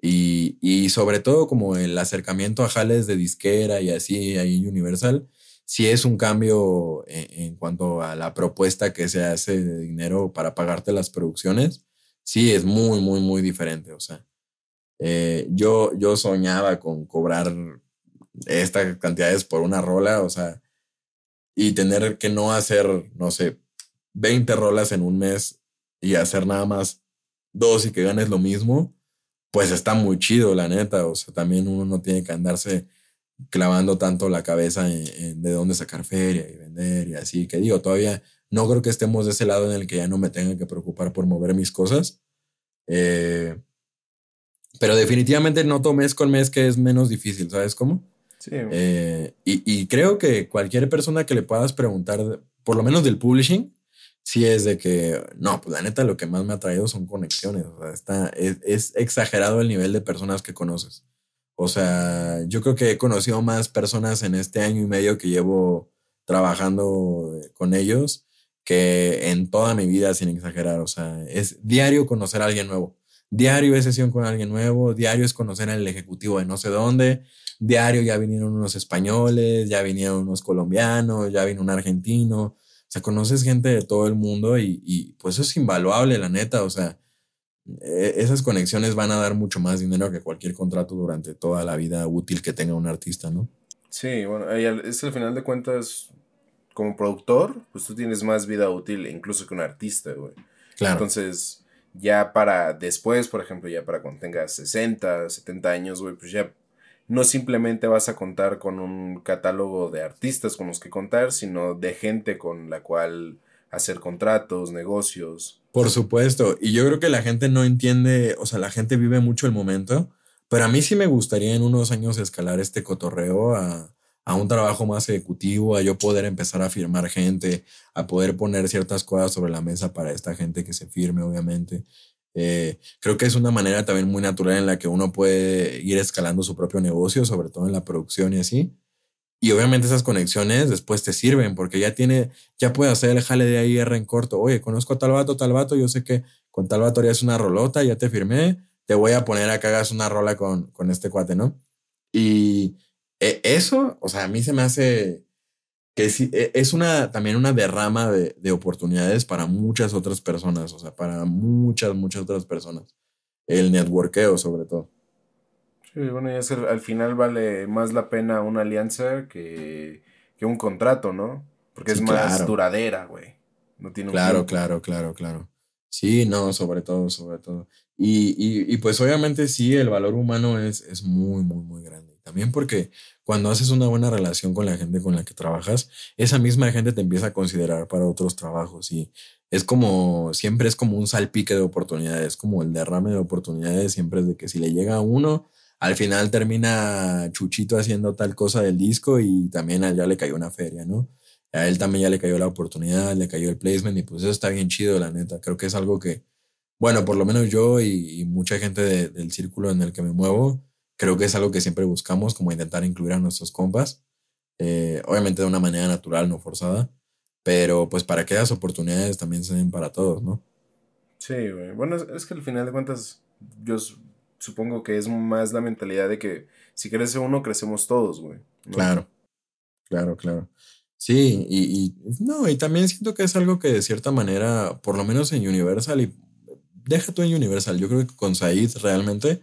y, y sobre todo como el acercamiento a jales de disquera y así ahí en Universal, si es un cambio en, cuanto a la propuesta que se hace de dinero para pagarte las producciones. Sí, es muy, muy, muy diferente. O sea, eh, yo, yo soñaba con cobrar estas cantidades por una rola, o sea, y tener que no hacer, no sé, 20 rolas en un mes y hacer nada más dos y que ganes lo mismo, pues está muy chido, la neta. O sea, también uno no tiene que andarse clavando tanto la cabeza en, de dónde sacar feria y vender y así, que digo, todavía no creo que estemos de ese lado en el que ya no me tenga que preocupar por mover mis cosas. Eh, pero definitivamente noto mes con mes que es menos difícil, ¿sabes cómo? Sí. Eh, y, y, creo que cualquier persona que le puedas preguntar, por lo menos del publishing, sí es de que, no, pues la neta lo que más me ha traído son conexiones. O sea, está, es, es exagerado el nivel de personas que conoces. O sea, yo creo que he conocido más personas en este año y medio que llevo trabajando eh, con ellos que en toda mi vida, sin exagerar. O sea, es diario conocer a alguien nuevo. Diario es sesión con alguien nuevo, diario es conocer al ejecutivo de no sé dónde, diario ya vinieron unos españoles, ya vinieron unos colombianos, ya vino un argentino. O sea, conoces gente de todo el mundo y, y pues eso es invaluable, la neta. O sea, e-, esas conexiones van a dar mucho más dinero que cualquier contrato durante toda la vida útil que tenga un artista, ¿no? Sí, bueno, es al final de cuentas, como productor, pues tú tienes más vida útil incluso que un artista, güey. Claro. Entonces, ya para después, por ejemplo, ya para cuando tengas 60, 70 años, güey, pues ya no simplemente vas a contar con un catálogo de artistas con los que contar, sino de gente con la cual hacer contratos, negocios. Por supuesto, y yo creo que la gente no entiende, o sea, la gente vive mucho el momento, pero a mí sí me gustaría en unos años escalar este cotorreo a, un trabajo más ejecutivo, a yo poder empezar a firmar gente, a poder poner ciertas cosas sobre la mesa para esta gente que se firme, obviamente. Eh, creo que es una manera también muy natural en la que uno puede ir escalando su propio negocio, sobre todo en la producción y así. Y obviamente esas conexiones después te sirven porque ya tiene, ya puede hacer el jale de ahí R en corto. Oye, conozco a tal vato, tal vato, yo sé que con tal vato harías una rolota, ya te firmé, te voy a poner a que hagas una rola con, con este cuate, ¿no? Y e, eso, o sea, a mí se me hace que e, es una, también una derrama de, de oportunidades para muchas otras personas, o sea, para muchas, muchas otras personas. El networkeo sobre todo. Sí, bueno, y es al final vale más la pena una alianza que, un contrato, ¿no? Porque es más duradera, güey. No tiene Claro, claro, claro, claro. Sí, no, sobre todo, sobre todo. Y, y, pues obviamente sí, el valor humano es, es muy, muy, muy grande. También porque cuando haces una buena relación con la gente con la que trabajas, esa misma gente te empieza a considerar para otros trabajos y es como, siempre es como un salpique de oportunidades, como el derrame de oportunidades, siempre es de que si le llega a uno, al final termina Chuchito haciendo tal cosa del disco y también ya le cayó una feria, ¿no? A él también ya le cayó la oportunidad, le cayó el placement y pues eso está bien chido, la neta. Creo que es algo que, bueno, por lo menos yo y, mucha gente del círculo en el que me muevo, creo que es algo que siempre buscamos, como intentar incluir a nuestros compas. Eh, obviamente de una manera natural, no forzada, pero pues para que las oportunidades también se den para todos, ¿no? Sí, güey. Bueno, es, que al final de cuentas, yo supongo que es más la mentalidad de que si crece uno, crecemos todos, güey. Claro, claro, claro. Sí, y, no, y también siento que es algo que de cierta manera, por lo menos en Universal, y deja tú en Universal, yo creo que con Said realmente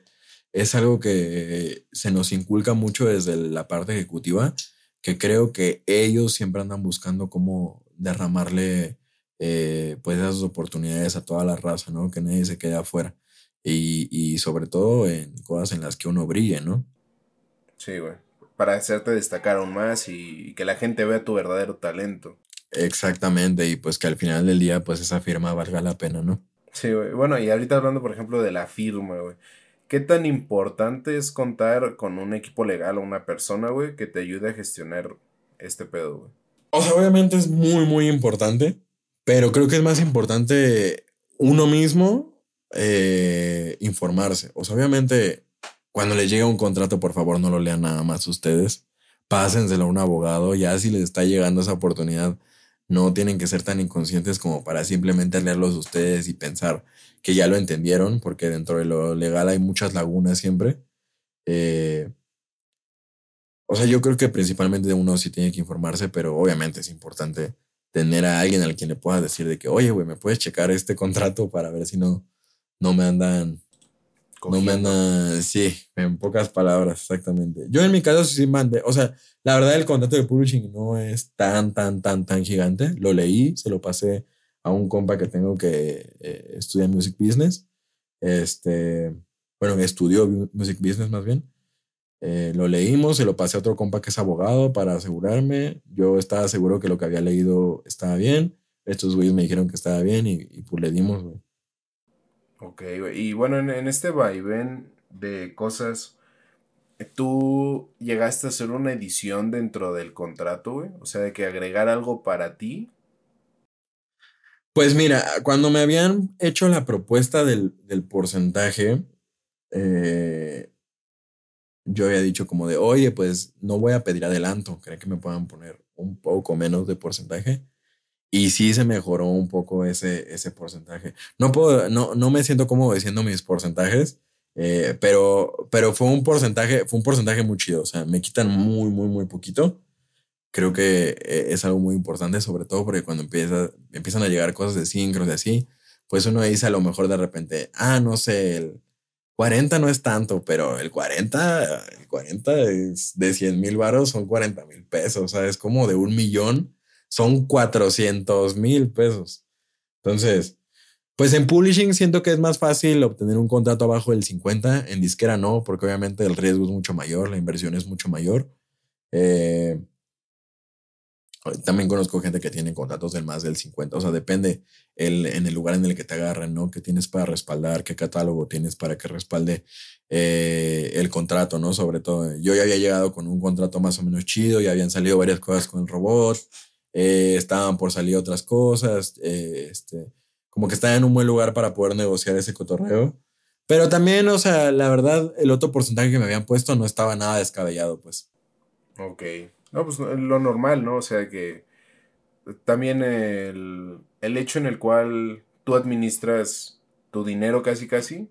es algo que se nos inculca mucho desde la parte ejecutiva, que creo que ellos siempre andan buscando cómo derramarle eh, pues esas oportunidades a toda la raza, ¿no? Que nadie se quede afuera y, y sobre todo en cosas en las que uno brille, ¿no? Sí, güey. Para hacerte destacar aún más y, que la gente vea tu verdadero talento. Exactamente, y pues que al final del día, pues esa firma valga la pena, ¿no? Sí, güey. Bueno, y ahorita hablando, por ejemplo, de la firma, güey. ¿Qué tan importante es contar con un equipo legal o una persona, güey, que te ayude a gestionar este pedo, güey? O sea, obviamente es muy, muy importante, Pero creo que es más importante uno mismo eh, informarse. O sea, obviamente, cuando le llega un contrato, por favor, no lo lean nada más ustedes. Pásenselo a un abogado. Ya si les está llegando esa oportunidad, no tienen que ser tan inconscientes como para simplemente leerlos ustedes y pensar que ya lo entendieron, porque dentro de lo legal hay muchas lagunas siempre. Eh, o sea, yo creo que principalmente uno sí tiene que informarse, pero obviamente es importante tener a alguien al quien le pueda decir de que, oye, güey, ¿me puedes checar este contrato para ver si no, no me andan... No me. Sí, en pocas palabras, exactamente. Yo en mi caso sí mandé, o sea, la verdad el contrato de publishing no es tan, tan, tan, tan gigante. Lo leí, se lo pasé a un compa que tengo que eh, estudia Music Business. Este, bueno, estudió Music Business más bien. Eh, lo leímos, se lo pasé a otro compa que es abogado para asegurarme. Yo estaba seguro que lo que había leído estaba bien. Estos güeyes me dijeron que estaba bien y, pues le dimos, güey. Ok. Y bueno, en, en este vaivén de cosas, ¿tú llegaste a hacer una edición dentro del contrato, güey? O sea, de que agregar algo para ti. Pues mira, cuando me habían hecho la propuesta del, del porcentaje, eh, yo había dicho como de, oye, pues no voy a pedir adelanto, creen que me puedan poner un poco menos de porcentaje. Y sí se mejoró un poco ese, ese porcentaje. No puedo, no, no me siento cómodo diciendo mis porcentajes, eh, pero, pero fue un porcentaje, fue un porcentaje muy chido. O sea, me quitan muy, muy, muy poquito. Creo que eh, es algo muy importante, sobre todo porque cuando empieza, empiezan a llegar cosas de sincros de así, pues uno dice a lo mejor de repente, ah, no sé, el, 40 no es tanto, pero el 40, el 40 es de 100 mil varos son 40 mil pesos, o sea, es como de un millón, son 400 mil pesos. Entonces, pues en publishing siento que es más fácil obtener un contrato abajo del 50, en disquera no, porque obviamente el riesgo es mucho mayor, la inversión es mucho mayor. Eh, también conozco gente que tiene contratos del más del 50, o sea, depende el, en el lugar en el que te agarran, ¿no? ¿Qué tienes para respaldar? ¿Qué catálogo tienes para que respalde eh, el contrato, ¿no? Sobre todo, yo ya había llegado con un contrato más o menos chido, ya habían salido varias cosas con el robot, eh, estaban por salir otras cosas, eh, este, como que estaba en un buen lugar para poder negociar ese cotorreo. Pero también, o sea, la verdad, el otro porcentaje que me habían puesto no estaba nada descabellado, pues. Ok. No, pues lo normal, ¿no? O sea que también el, el hecho en el cual tú administras tu dinero casi casi,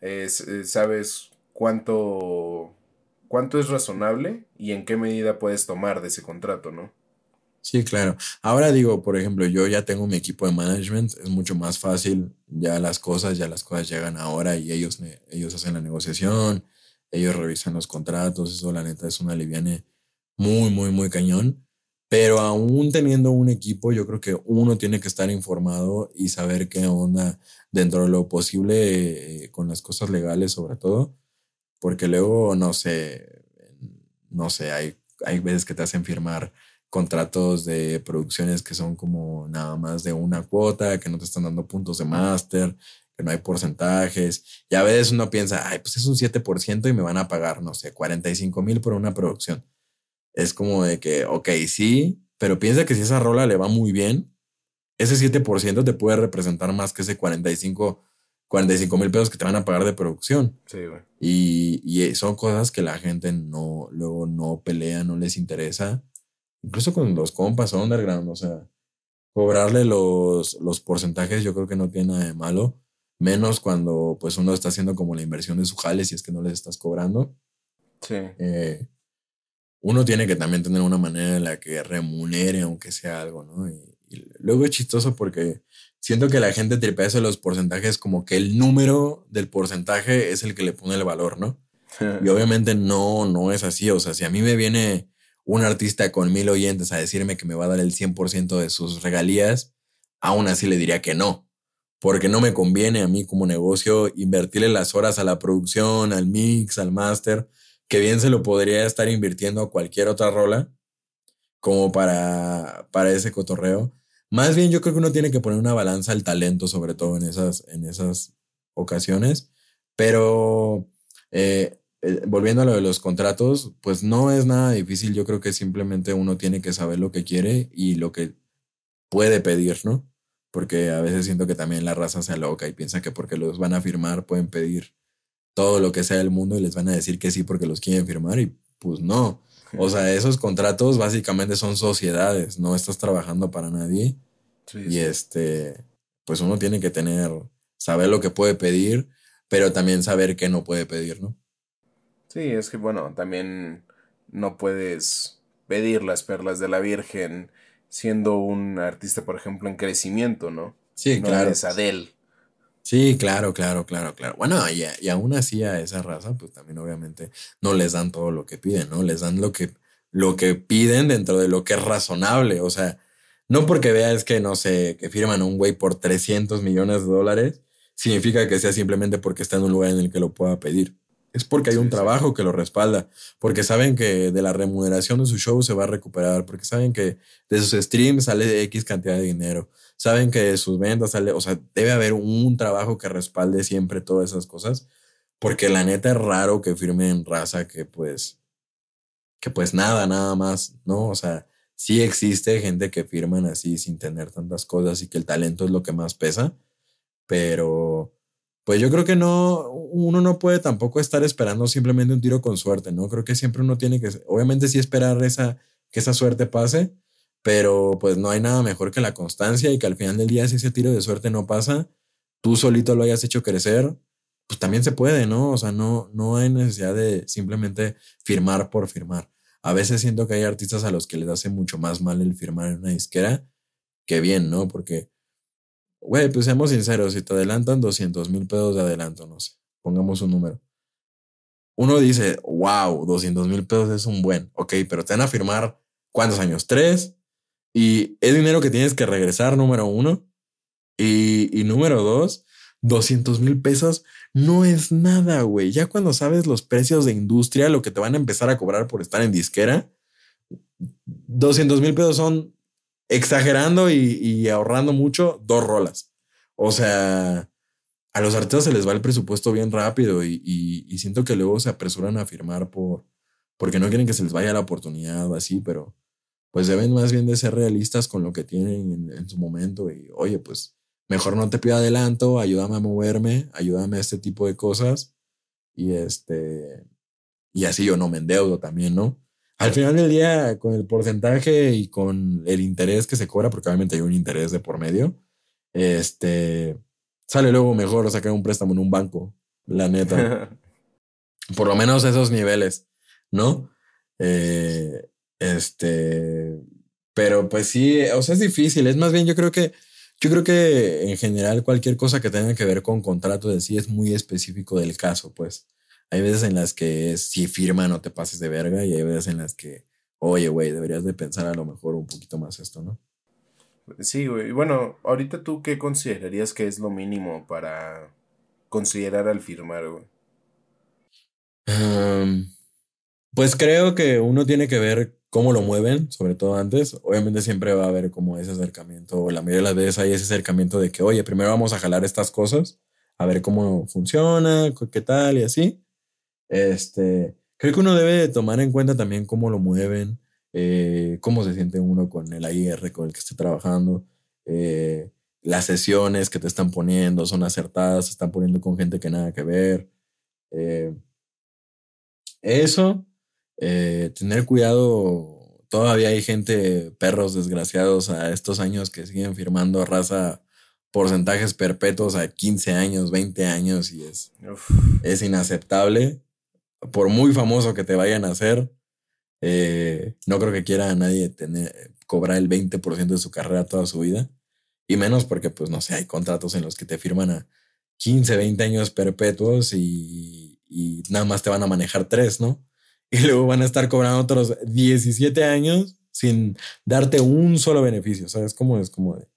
eh, sabes cuánto, cuánto es razonable y en qué medida puedes tomar de ese contrato, ¿no? Sí, claro. Ahora digo, por ejemplo, yo ya tengo mi equipo de management, es mucho más fácil, ya las cosas, ya las cosas llegan ahora y ellos, ellos hacen la negociación, ellos revisan los contratos, eso la neta es una liviane muy, muy, muy cañón. Pero aún teniendo un equipo, yo creo que uno tiene que estar informado y saber qué onda dentro de lo posible eh, con las cosas legales, sobre todo, porque luego, no sé, no sé, hay, hay veces que te hacen firmar contratos de producciones que son como nada más de una cuota, que no te están dando puntos de máster, que no hay porcentajes. Y a veces uno piensa, ay, pues es un 7% y me van a pagar, no sé, 45 mil por una producción es como de que, ok, sí, pero piensa que si esa rola le va muy bien, ese 7% te puede representar más que ese 45 45 mil pesos que te van a pagar de producción. Sí, güey. Y, y, son cosas que la gente no, luego no pelea, no les interesa. Incluso con los compas underground, o sea, cobrarle los, los porcentajes yo creo que no tiene nada de malo. Menos cuando pues uno está haciendo como la inversión de su jale si es que no les estás cobrando. Sí. Eh, uno tiene que también tener una manera en la que remunere, aunque sea algo, ¿no? Y, luego es chistoso porque siento que la gente tripea eso los porcentajes como que el número del porcentaje es el que le pone el valor, ¿no? <laughs> y obviamente no, no es así. O sea, si a mí me viene un artista con mil oyentes a decirme que me va a dar el 100% de sus regalías, aún así le diría que no. Porque no me conviene a mí como negocio invertirle las horas a la producción, al mix, al máster, que bien se lo podría estar invirtiendo a cualquier otra rola como para, para ese cotorreo. Más bien yo creo que uno tiene que poner una balanza al talento, sobre todo en esas, en esas ocasiones. Pero eh, eh, volviendo a lo de los contratos, pues no es nada difícil. Yo creo que simplemente uno tiene que saber lo que quiere y lo que puede pedir, ¿no? porque a veces siento que también la raza se aloca y piensa que porque los van a firmar pueden pedir todo lo que sea del mundo y les van a decir que sí porque los quieren firmar y pues no. O sea, esos contratos básicamente son sociedades, no estás trabajando para nadie. y este, pues uno tiene que tener, saber lo que puede pedir, pero también saber qué no puede pedir, ¿no? Sí, es que bueno, también no puedes pedir las perlas de la Virgen siendo un artista, por ejemplo, en crecimiento, ¿no? Sí, no claro. Eres Adele. Sí, claro, claro, claro, claro. Bueno, y, y, aún así a esa raza, pues también obviamente no les dan todo lo que piden, ¿no? Les dan lo que, lo que piden dentro de lo que es razonable. O sea, no porque veas que, no sé, que firman a un güey por 300 millones de dólares, significa que sea simplemente porque está en un lugar en el que lo pueda pedir. Es porque hay un trabajo que lo respalda, porque saben que de la remuneración de su show se va a recuperar, porque saben que de sus streams sale X cantidad de dinero, saben que de sus ventas sale, o sea, debe haber un trabajo que respalde siempre todas esas cosas, porque la neta es raro que firmen raza que pues, que pues nada, nada más, ¿no? O sea, sí existe gente que firman así sin tener tantas cosas y que el talento es lo que más pesa, pero pues yo creo que no, uno no puede tampoco estar esperando simplemente un tiro con suerte, ¿no? Creo que siempre uno tiene que, obviamente sí esperar esa, que esa suerte pase, pero pues no hay nada mejor que la constancia y que al final del día si ese tiro de suerte no pasa, tú solito lo hayas hecho crecer, pues también se puede, ¿no? O sea, no, no hay necesidad de simplemente firmar por firmar. A veces siento que hay artistas a los que les hace mucho más mal el firmar en una disquera que bien, ¿no? Porque Güey, pues seamos sinceros, si te adelantan 200 mil pesos de adelanto, no sé, pongamos un número. Uno dice, wow, 200 mil pesos es un buen, ok, pero te van a firmar cuántos años, tres, y es dinero que tienes que regresar, número uno, y, y número dos, 200 mil pesos no es nada, güey. Ya cuando sabes los precios de industria, lo que te van a empezar a cobrar por estar en disquera, 200 mil pesos son exagerando y, ahorrando mucho, dos rolas. O sea, a los artistas se les va el presupuesto bien rápido y, siento que luego se apresuran a firmar por, porque no quieren que se les vaya la oportunidad así, pero pues deben más bien de ser realistas con lo que tienen en, su momento y oye, pues mejor no te pido adelanto, ayúdame a moverme, ayúdame a este tipo de cosas y este, y así yo no me endeudo también, ¿no? Al final del día, con el porcentaje y con el interés que se cobra, porque obviamente hay un interés de por medio, este sale luego mejor sacar un préstamo en un banco, la neta. <laughs> por lo menos esos niveles, ¿no? Eh, este, pero pues sí, o sea, es difícil. Es más bien, yo creo que, yo creo que en general cualquier cosa que tenga que ver con contrato de sí es muy específico del caso, pues. Hay veces en las que si firma no te pases de verga y hay veces en las que, oye, güey, deberías de pensar a lo mejor un poquito más esto, ¿no? Sí, güey. Bueno, ahorita tú qué considerarías que es lo mínimo para considerar al firmar, güey. pues creo que uno tiene que ver cómo lo mueven, sobre todo antes. Obviamente siempre va a haber como ese acercamiento, o la mayoría de las veces hay ese acercamiento de que, oye, primero vamos a jalar estas cosas, a ver cómo funciona, qué tal y así. Este, creo que uno debe tomar en cuenta también cómo lo mueven, eh, cómo se siente uno con el AIR con el que esté trabajando, eh, las sesiones que te están poniendo son acertadas, se están poniendo con gente que nada que ver. Eh, eso, tener cuidado, todavía hay gente, perros desgraciados a estos años que siguen firmando raza porcentajes perpetuos a 15 años, 20 años y es, es inaceptable por muy famoso que te vayan a hacer, eh, no creo que quiera a nadie cobrar el 20% de su carrera toda su vida. Y menos porque, pues, no sé, hay contratos en los que te firman a 15, 20 años perpetuos y, y nada más te van a manejar tres, ¿no? Y luego van a estar cobrando otros 17 años sin darte un solo beneficio. ¿Sabes cómo es? Como de,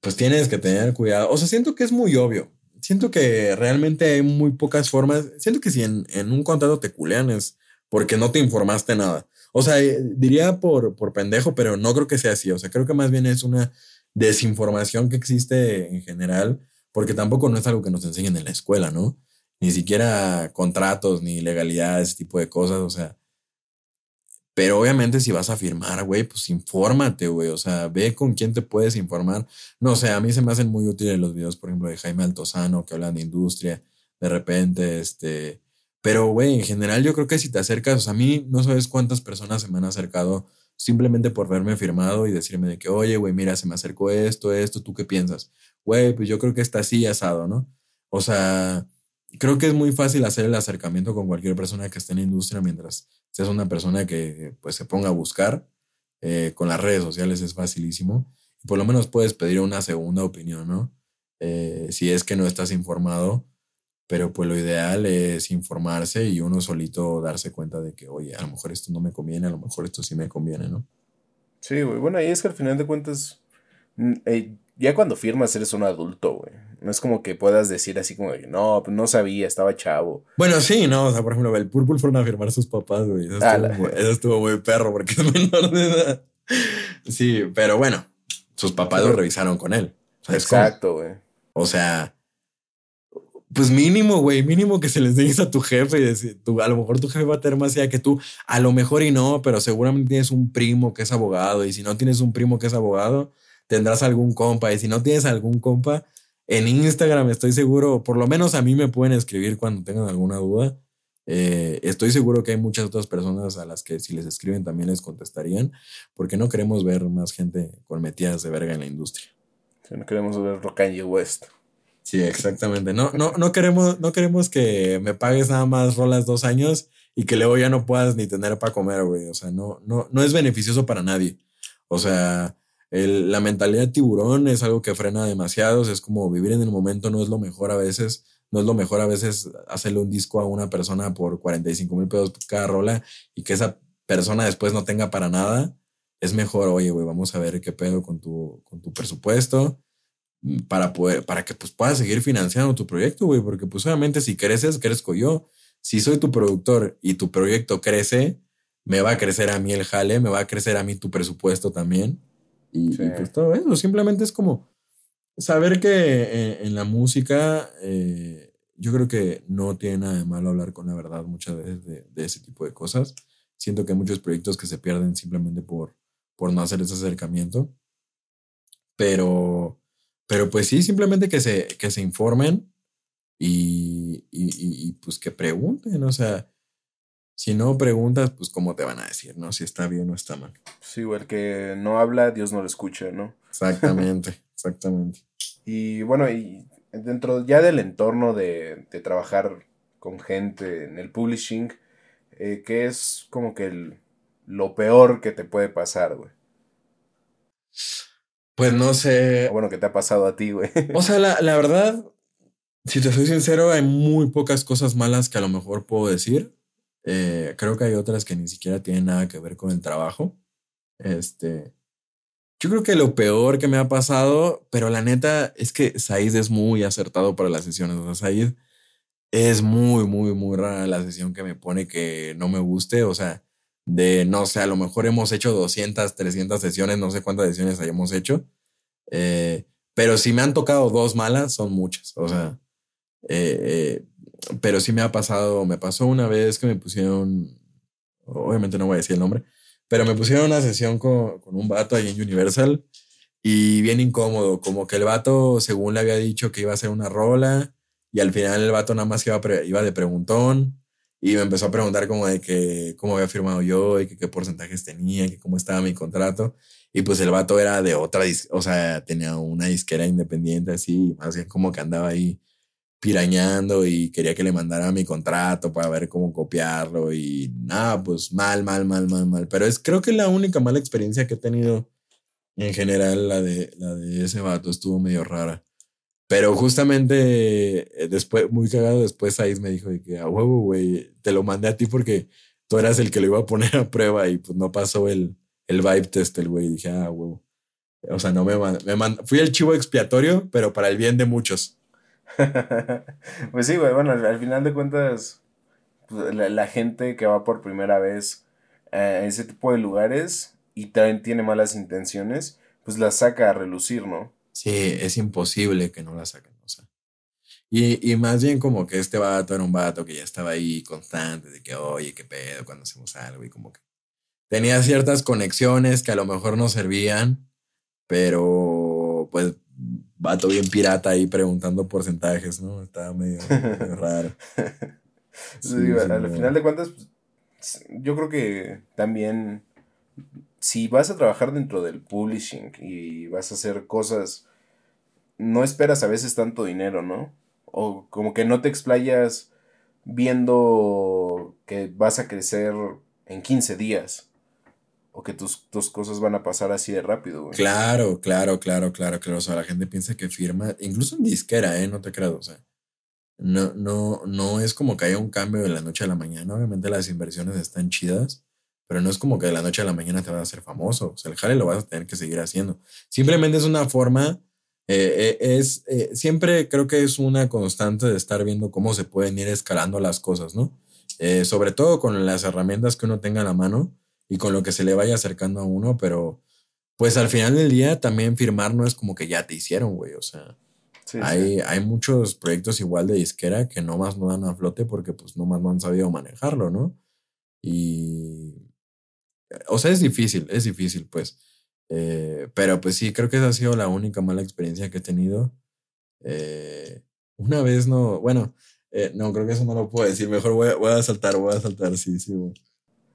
pues tienes que tener cuidado. O sea, siento que es muy obvio siento que realmente hay muy pocas formas. Siento que si en, un contrato te culean es porque no te informaste nada. O sea, eh, diría por, por pendejo, pero no creo que sea así. O sea, creo que más bien es una desinformación que existe en general, porque tampoco no es algo que nos enseñen en la escuela, ¿no? Ni siquiera contratos, ni legalidades, ese tipo de cosas. O sea, Pero obviamente si vas a firmar, güey, pues infórmate, güey. O sea, ve con quién te puedes informar. No sé, a mí se me hacen muy útiles los videos, por ejemplo, de Jaime Altozano, que hablan de industria, de repente, este... Pero, güey, en general yo creo que si te acercas, o sea, a mí no sabes cuántas personas se me han acercado simplemente por verme firmado y decirme de que, oye, güey, mira, se me acercó esto, esto, ¿tú qué piensas? Güey, pues yo creo que está así asado, ¿no? O sea, creo que es muy fácil hacer el acercamiento con cualquier persona que esté en la industria mientras seas una persona que pues se ponga a buscar. Eh, con las redes sociales es facilísimo. Y por lo menos puedes pedir una segunda opinión, ¿no? Eh, si es que no estás informado, pero pues lo ideal es informarse y uno solito darse cuenta de que, oye, a lo mejor esto no me conviene, a lo mejor esto sí me conviene, ¿no? Sí, güey. Bueno, ahí es que al final de cuentas, eh, ya cuando firmas eres un adulto, güey. No es como que puedas decir así como de, no, pues no sabía, estaba chavo. Bueno, sí, no, o sea, por ejemplo, el Purple fueron a firmar sus papás, güey. Eso, estuvo, muy, perro porque es menor de edad. Sí, pero bueno, sus papás lo revisaron con él. Exacto, güey. O sea, pues mínimo, güey, mínimo que se les digas a tu jefe y decir, tú, a lo mejor tu jefe va a tener más idea que tú, a lo mejor y no, pero seguramente tienes un primo que es abogado y si no tienes un primo que es abogado, tendrás algún compa y si no tienes algún compa, en Instagram estoy seguro, por lo menos a mí me pueden escribir cuando tengan alguna duda. Eh, estoy seguro que hay muchas otras personas a las que si les escriben también les contestarían, porque no queremos ver más gente con metidas de verga en la industria. no queremos ver Kanye West. Sí, exactamente. No, no, no, queremos, no queremos que me pagues nada más rolas dos años y que luego ya no puedas ni tener para comer, güey. O sea, no, no, no es beneficioso para nadie. O sea, la mentalidad tiburón es algo que frena demasiado. es como vivir en el momento no es lo mejor a veces. No es lo mejor a veces hacerle un disco a una persona por 45 mil pesos cada rola y que esa persona después no tenga para nada. Es mejor, oye, güey, vamos a ver qué pedo con tu, con tu presupuesto mm, para poder, para que pues puedas seguir financiando tu proyecto, güey, porque pues obviamente si creces, crezco yo. Si soy tu productor y tu proyecto crece, me va a crecer a mí el jale, me va a crecer a mí tu presupuesto también. Y, pues todo eso, simplemente es como saber que eh, en, la música eh, yo creo que no tiene nada de malo hablar con la verdad muchas veces de, ese tipo de cosas. Siento que hay muchos proyectos que se pierden simplemente por, por no hacer ese acercamiento. Pero, pero pues sí, simplemente que se, que se informen y, y, y pues que pregunten, o sea, si no preguntas, pues cómo te van a decir, ¿no? Si está bien o está mal. Sí, o el que no habla, Dios no lo escucha, ¿no? Exactamente, <laughs> exactamente. Y bueno, y dentro ya del entorno de, trabajar con gente en el publishing, eh, ¿qué es como que el, lo peor que te puede pasar, güey? Pues no sé. bueno, ¿qué te ha pasado a ti, güey? O sea, la, la verdad, si te soy sincero, hay muy pocas cosas malas que a lo mejor puedo decir. Eh, creo que hay otras que ni siquiera tienen nada que ver con el trabajo. Este, yo creo que lo peor que me ha pasado, pero la neta es que Said es muy acertado para las sesiones. O sea, Said es muy, muy, muy rara la sesión que me pone que no me guste. O sea, de no sé, a lo mejor hemos hecho 200, 300 sesiones, no sé cuántas sesiones hayamos hecho. Eh, pero si me han tocado dos malas, son muchas. O sea, eh, pero sí me ha pasado, me pasó una vez que me pusieron, obviamente no voy a decir el nombre, pero me pusieron una sesión con, con un vato ahí en Universal y bien incómodo, como que el vato, según le había dicho que iba a hacer una rola y al final el vato nada más iba, iba de preguntón y me empezó a preguntar como de que cómo había firmado yo y qué porcentajes tenía, que cómo estaba mi contrato. Y pues el vato era de otra, o sea, tenía una disquera independiente así, más bien como que andaba ahí pirañando y quería que le mandara mi contrato para ver cómo copiarlo y nada, pues mal, mal, mal, mal, mal. Pero es creo que la única mala experiencia que he tenido en general, la de, la de ese vato, estuvo medio rara. Pero justamente eh, después, muy cagado, después Saiz me dijo de que a huevo, güey, te lo mandé a ti porque tú eras el que lo iba a poner a prueba y pues no pasó el, el vibe test el güey. Dije, ah, huevo. O sea, no me, me fui el chivo expiatorio, pero para el bien de muchos. <laughs> pues sí, güey, bueno, al, final de cuentas, pues, la, gente que va por primera vez a ese tipo de lugares y también tiene malas intenciones, pues la saca a relucir, ¿no? Sí, es imposible que no la saquen, o sea. Y, y más bien como que este vato era un vato que ya estaba ahí constante, de que, oye, qué pedo cuando hacemos algo y como que tenía ciertas conexiones que a lo mejor no servían, pero pues vato bien pirata ahí preguntando porcentajes, ¿no? Estaba <laughs> medio, raro. Sí, al final de cuentas, pues, yo creo que también si vas a trabajar dentro del publishing y vas a hacer cosas, no esperas a veces tanto dinero, ¿no? O como que no te explayas viendo que vas a crecer en 15 días. O que tus, cosas van a pasar así de rápido, güey. Claro, claro, claro, claro, claro. O sea, la gente piensa que firma, incluso en disquera, ¿eh? No te creo, o sea. No, no, no es como que haya un cambio de la noche a la mañana. Obviamente las inversiones están chidas, pero no es como que de la noche a la mañana te vas a hacer famoso. O sea, el jale lo vas a tener que seguir haciendo. Simplemente es una forma, eh, eh, es, eh, siempre creo que es una constante de estar viendo cómo se pueden ir escalando las cosas, ¿no? sobre todo con las herramientas que uno tenga a la mano y con lo que se le vaya acercando a uno, pero pues al final del día también firmar no es como que ya te hicieron, güey, o sea, hay, hay muchos proyectos igual de disquera que nomás no dan a flote porque pues nomás no han sabido manejarlo, ¿no? Y, o sea, es difícil, es difícil, pues. Eh, pero pues sí, creo que esa ha sido la única mala experiencia que he tenido. Eh, una vez no, bueno, eh, no, creo que eso no lo puedo decir. Mejor voy a, voy a saltar, voy a saltar, sí, sí.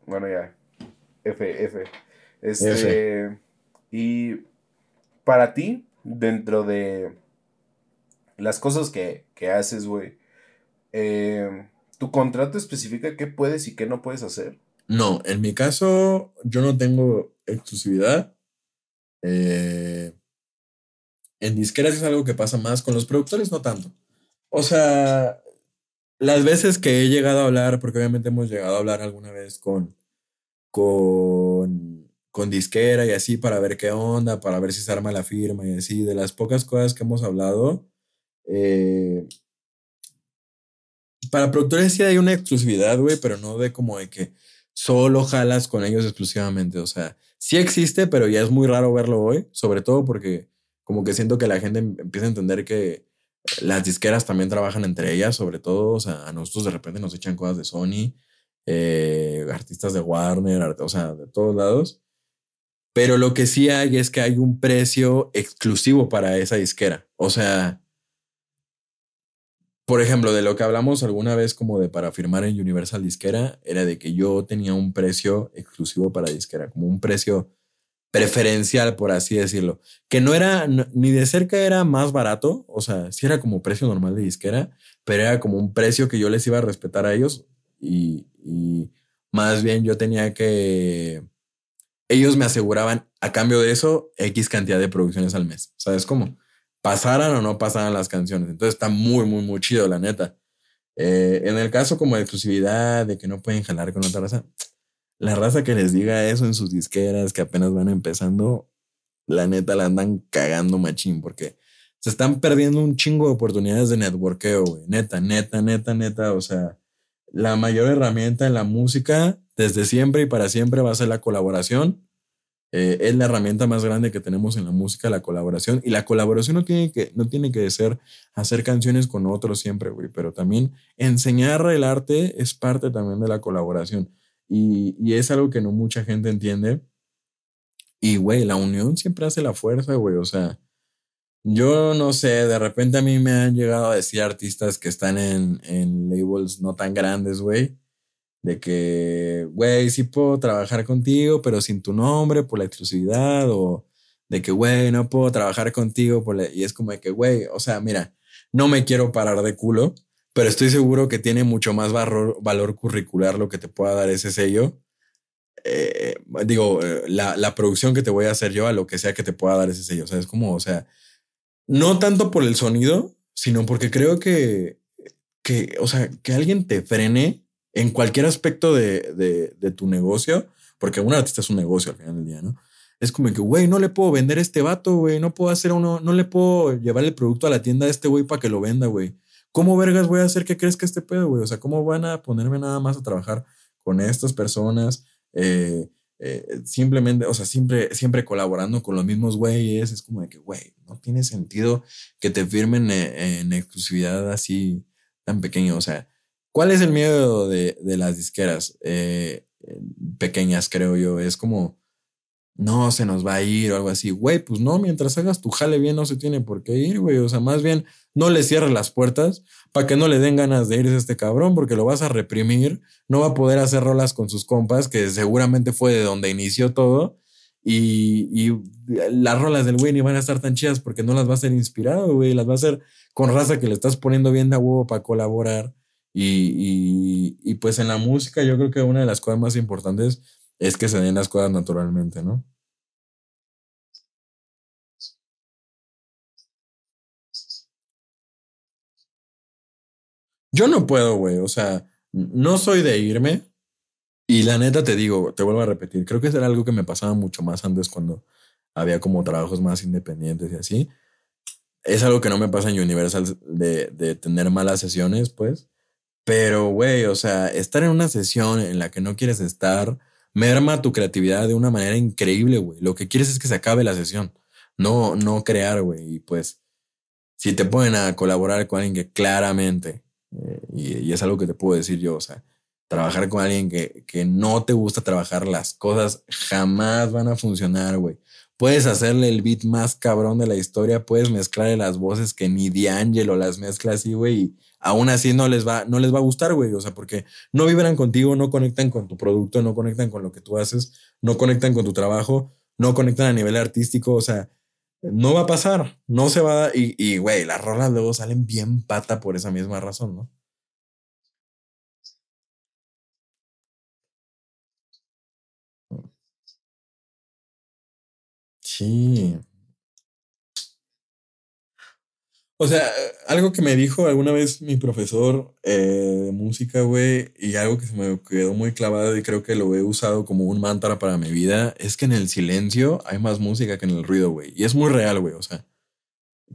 Bueno, ya. F, F. Este, Y para ti, dentro de las cosas que, que haces, güey, eh, ¿tu contrato especifica qué puedes y qué no puedes hacer? No, en mi caso, yo no tengo exclusividad. Eh, en disqueras es algo que pasa más, con los productores no tanto. O sea, las veces que he llegado a hablar, porque obviamente hemos llegado a hablar alguna vez con, con, con disquera y así para ver qué onda, para ver si se arma la firma y así, de las pocas cosas que hemos hablado, eh, para productores sí hay una exclusividad, güey, pero no de como de que solo jalas con ellos exclusivamente. O sea, sí existe, pero ya es muy raro verlo hoy, sobre todo porque como que siento que la gente em, empieza a entender que las disqueras también trabajan entre ellas, sobre todo, o sea, a nosotros de repente nos echan cosas de Sony, eh, artistas de Warner, o sea, de todos lados. Pero lo que sí hay es que hay un precio exclusivo para esa disquera. O sea, por ejemplo, de lo que hablamos alguna vez como de para firmar en Universal Disquera, era de que yo tenía un precio exclusivo para disquera, como un precio preferencial, por así decirlo, que no era ni de cerca era más barato, o sea, sí era como precio normal de disquera, pero era como un precio que yo les iba a respetar a ellos y, más bien yo tenía que, ellos me aseguraban a cambio de eso X cantidad de producciones al mes, ¿sabes cómo? Pasaran o no pasaran las canciones. Entonces está muy, muy, muy chido, la neta. Eh, en el caso como de exclusividad, de que no pueden jalar con otra raza, la raza que les diga eso en sus disqueras que apenas van empezando, la neta la andan cagando machín porque se están perdiendo un chingo de oportunidades de networkeo, güey. Neta, neta, neta, neta. O sea, la mayor herramienta en la música desde siempre y para siempre va a ser la colaboración. Eh, es la herramienta más grande que tenemos en la música, la colaboración. Y la colaboración no tiene que, no tiene que ser hacer canciones con otros siempre, güey, pero también enseñar el arte es parte también de la colaboración. Y, y es algo que no mucha gente entiende. Y, güey, la unión siempre hace la fuerza, güey. O sea, yo no sé, de repente a mí me han llegado a decir artistas que están en, en labels no tan grandes, güey, de que, güey, sí puedo trabajar contigo, pero sin tu nombre, por la exclusividad, o de que, güey, no puedo trabajar contigo, por y es como de que, güey, o sea, mira, no me quiero parar de culo, pero estoy seguro que tiene mucho más valor, valor curricular lo que te pueda dar ese sello. Eh, digo, eh, la, la producción que te voy a hacer yo a lo que sea que te pueda dar ese sello, o sea, es como, o sea, no tanto por el sonido, sino porque creo que, que o sea, que alguien te frene en cualquier aspecto de, de, tu negocio, porque un artista es un negocio al final del día, ¿no? Es como que, güey, no le puedo vender este vato, güey, no puedo hacer uno, no le puedo llevar el producto a la tienda de este güey para que lo venda, güey. ¿Cómo vergas voy a hacer que crezca este pedo, güey? O sea, ¿cómo van a ponerme nada más a trabajar con estas personas? Eh, eh, simplemente, o sea, siempre, siempre colaborando con los mismos güeyes, es como de que, güey, no tiene sentido que te firmen eh, en, exclusividad así tan pequeño. O sea, ¿cuál es el miedo de, las disqueras? Eh, pequeñas, creo yo. Es como, no, se nos va a ir o algo así. Güey, pues no, mientras hagas tu jale bien no se tiene por qué ir, güey. O sea, más bien no le cierres las puertas para que no le den ganas de irse a este cabrón porque lo vas a reprimir. No va a poder hacer rolas con sus compas, que seguramente fue de donde inició todo. Y, las rolas del güey ni van a estar tan chidas porque no las va a hacer inspirado, güey. Las va a hacer con raza que le estás poniendo bien de huevo para colaborar. Y, y, y pues en la música yo creo que una de las cosas más importantes es que se den las cosas naturalmente, ¿no? Yo no puedo, güey. O sea, no soy de irme. Y la neta te digo, te vuelvo a repetir, creo que era algo que me pasaba mucho más antes cuando había como trabajos más independientes y así. Es algo que no me pasa en Universal de, de tener malas sesiones, pues. Pero, güey, o sea, estar en una sesión en la que no quieres estar, merma tu creatividad de una manera increíble, güey. Lo que quieres es que se acabe la sesión, no, no crear, güey. Y pues, si te ponen a colaborar con alguien que claramente, eh, y, es algo que te puedo decir yo, o sea, trabajar con alguien que, que no te gusta trabajar las cosas, jamás van a funcionar, güey. Puedes hacerle el beat más cabrón de la historia, puedes mezclarle las voces que ni D'Angelo las mezcla así, güey, y aún así no les va, no les va a gustar, güey. O sea, porque no vibran contigo, no conectan con tu producto, no conectan con lo que tú haces, no conectan con tu trabajo, no conectan a nivel artístico. O sea, no va a pasar, no se va a. Y, güey, las rolas luego salen bien pata por esa misma razón, ¿no? Sí. O sea, algo que me dijo alguna vez mi profesor eh, de música, güey, y algo que se me quedó muy clavado y creo que lo he usado como un mantra para mi vida, es que en el silencio hay más música que en el ruido, güey. Y es muy real, güey. O sea,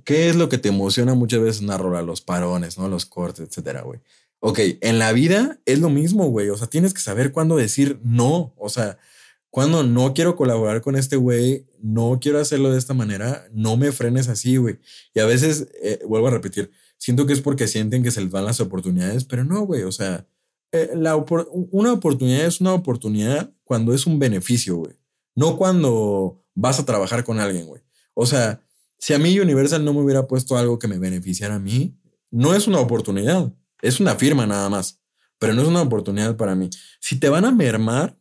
¿qué es lo que te emociona muchas veces una rola? Los parones, ¿no? Los cortes, etcétera, güey. Ok, en la vida es lo mismo, güey. O sea, tienes que saber cuándo decir no. O sea, cuando no quiero colaborar con este güey, no quiero hacerlo de esta manera, no me frenes así, güey. Y a veces, eh, vuelvo a repetir, siento que es porque sienten que se les van las oportunidades, pero no, güey, o sea, eh, la una oportunidad es una oportunidad cuando es un beneficio, güey. No cuando vas a trabajar con alguien, güey. O sea, si a mí Universal no me hubiera puesto algo que me beneficiara a mí, no es una oportunidad, es una firma nada más, pero no es una oportunidad para mí. Si te van a mermar,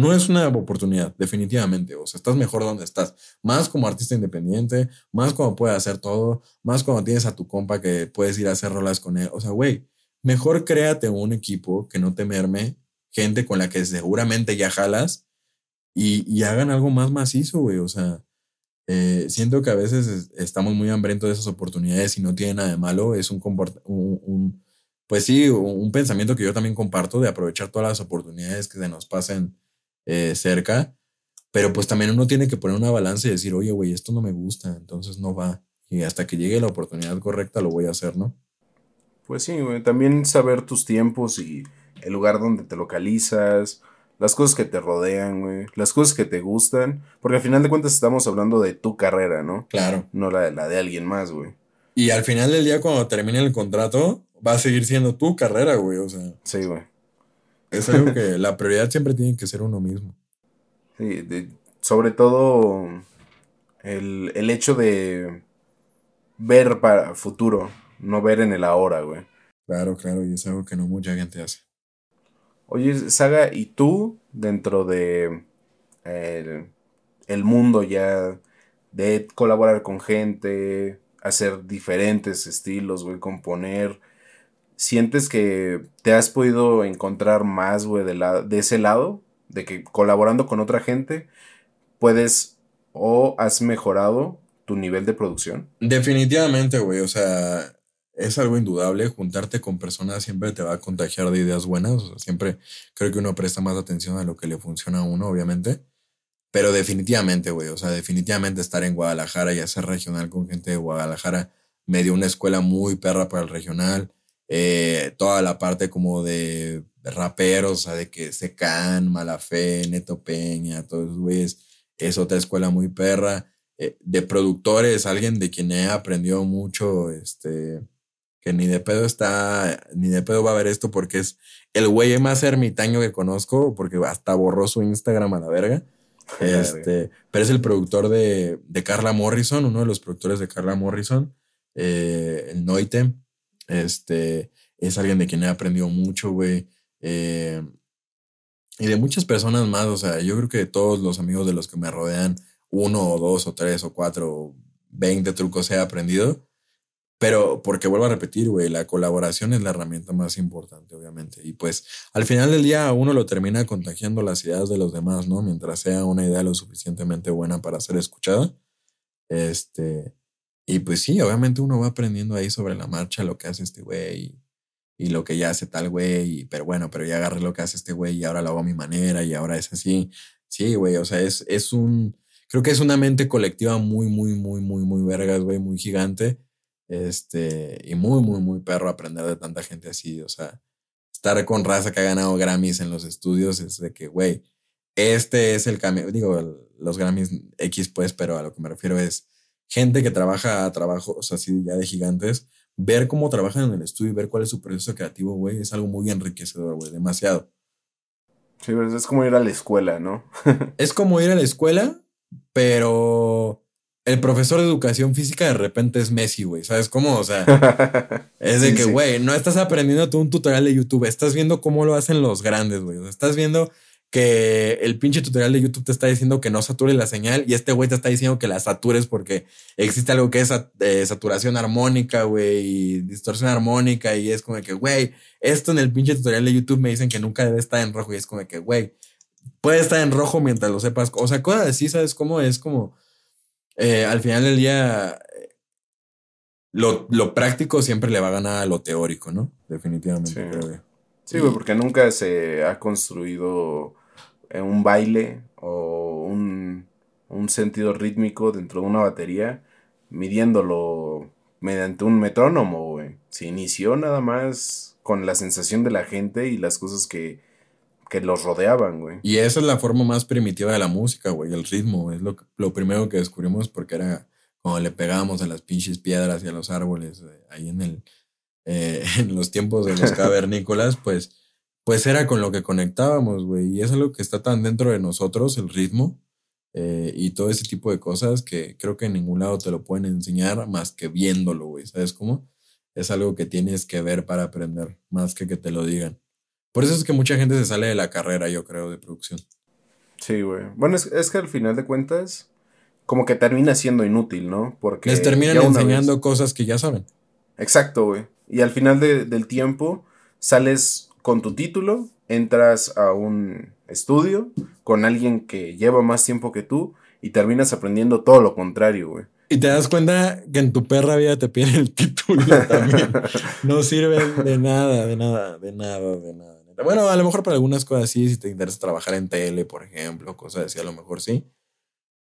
no es una oportunidad, definitivamente. O sea, estás mejor donde estás. Más como artista independiente, más como puedes hacer todo, más cuando tienes a tu compa que puedes ir a hacer rolas con él. O sea, güey, mejor créate un equipo que no te merme, gente con la que seguramente ya jalas y, hagan algo más macizo, güey. O sea, eh, siento que a veces estamos muy hambrientos de esas oportunidades y no tiene nada de malo. Es un, un, un pues sí, un pensamiento que yo también comparto de aprovechar todas las oportunidades que se nos pasen eh, cerca, pero pues también uno tiene que poner una balanza y decir, oye, güey, esto no me gusta, entonces no va. Y hasta que llegue la oportunidad correcta lo voy a hacer, ¿no? Pues sí, güey, también saber tus tiempos y el lugar donde te localizas, las cosas que te rodean, güey, las cosas que te gustan, porque al final de cuentas estamos hablando de tu carrera, ¿no? Claro. No la, la de alguien más, güey. Y al final del día, cuando termine el contrato, va a seguir siendo tu carrera, güey, o sea. Sí, güey. Es algo que la prioridad siempre tiene que ser uno mismo. Sí, sobre todo el, el, hecho de ver para futuro, no ver en el ahora, güey. Claro, claro, y es algo que no mucha gente hace. Oye, Saga, ¿y tú dentro de el, el mundo ya de colaborar con gente, hacer diferentes estilos, güey, componer, ¿Sientes que te has podido encontrar más, güey, de, de ese lado? De que colaborando con otra gente puedes o has mejorado tu nivel de producción? Definitivamente, güey. O sea, es algo indudable. Juntarte con personas siempre te va a contagiar de ideas buenas. Siempre creo que uno presta más atención a lo que le funciona a uno, obviamente. Pero definitivamente, güey. O sea, definitivamente estar en Guadalajara y hacer regional con gente de Guadalajara me dio una escuela muy perra para el regional. Eh, toda la parte como de raperos, o sea, de que Secan, Fe, Neto Peña, todos esos güeyes, es otra escuela muy perra. Eh, de productores, alguien de quien he aprendido mucho, este, que ni de pedo está, ni de pedo va a ver esto porque es el güey más ermitaño que conozco, porque hasta borró su Instagram a la verga. Este, pero es el productor de, de, Carla Morrison, uno de los productores de Carla Morrison, eh, el Noite. Este, es alguien de quien he aprendido mucho, güey. Eh, y de muchas personas más, o sea, yo creo que de todos los amigos de los que me rodean, uno o dos o tres o cuatro o veinte trucos he aprendido. Pero porque vuelvo a repetir, güey, la colaboración es la herramienta más importante, obviamente. Y pues al final del día uno lo termina contagiando las ideas de los demás, ¿no? Mientras sea una idea lo suficientemente buena para ser escuchada. Este, y pues sí, obviamente uno va aprendiendo ahí sobre la marcha lo que hace este güey y, lo que ya hace tal güey. Pero bueno, pero ya agarré lo que hace este güey y ahora lo hago a mi manera y ahora es así. Sí, güey, o sea, es, es un, creo que es una mente colectiva muy, muy, muy, muy, muy vergas, güey, muy gigante este, y muy, muy, muy perro aprender de tanta gente así. O sea, estar con raza que ha ganado Grammys en los estudios es de que, güey, este es el cambio. Digo, los Grammys X, pues, pero a lo que me refiero es gente que trabaja a trabajos así ya de gigantes. Ver cómo trabajan en el estudio y ver cuál es su proceso creativo, güey, es algo muy enriquecedor, güey, demasiado. Sí, pero es como ir a la escuela, ¿no? <laughs> es como ir a la escuela, pero el profesor de educación física de repente es Messi, güey. ¿Sabes cómo? O sea, <laughs> es de que, güey, no estás aprendiendo tú un tutorial de YouTube, estás viendo cómo lo hacen los grandes, güey. O sea, estás viendo que el pinche tutorial de YouTube te está diciendo que no satures la señal y este güey te está diciendo que la satures porque existe algo que es eh, saturación armónica, güey, y distorsión armónica y es como que, güey, esto en el pinche tutorial de YouTube me dicen que nunca debe estar en rojo y es como que, güey, puede estar en rojo mientras lo sepas. O sea, cosas así, ¿sabes cómo? Es como eh, al final del día, lo, práctico siempre le va a ganar a lo teórico, ¿no? Definitivamente. Sí, güey, porque nunca se ha construido eh, un baile o un, sentido rítmico dentro de una batería midiéndolo mediante un metrónomo, güey. Se inició nada más con la sensación de la gente y las cosas que, que los rodeaban, güey. Y esa es la forma más primitiva de la música, güey, el ritmo. Es lo, lo primero que descubrimos porque era cuando le pegábamos a las pinches piedras y a los árboles eh, ahí en el eh, <laughs> en los tiempos de los <laughs> cavernícolas, pues, pues era con lo que conectábamos, güey. Y es algo que está tan dentro de nosotros, el ritmo. Eh, y todo ese tipo de cosas que creo que en ningún lado te lo pueden enseñar más que viéndolo, güey. ¿Sabes cómo? Es algo que tienes que ver para aprender, más que que te lo digan. Por eso es que mucha gente se sale de la carrera, yo creo, de producción. Sí, güey. Bueno, es, que al final de cuentas, como que termina siendo inútil, ¿no? Porque. Les terminan enseñando cosas que ya saben. Exacto, güey. Y al final del tiempo, sales con tu título, entras a un estudio con alguien que lleva más tiempo que tú y terminas aprendiendo todo lo contrario, güey. Y te das cuenta que en tu perra vida te piden el <laughs> título también. no sirven de nada, de nada, de nada, de nada. Bueno, a lo mejor para algunas cosas sí, si te interesa trabajar en tele, por ejemplo, cosas así, a lo mejor sí.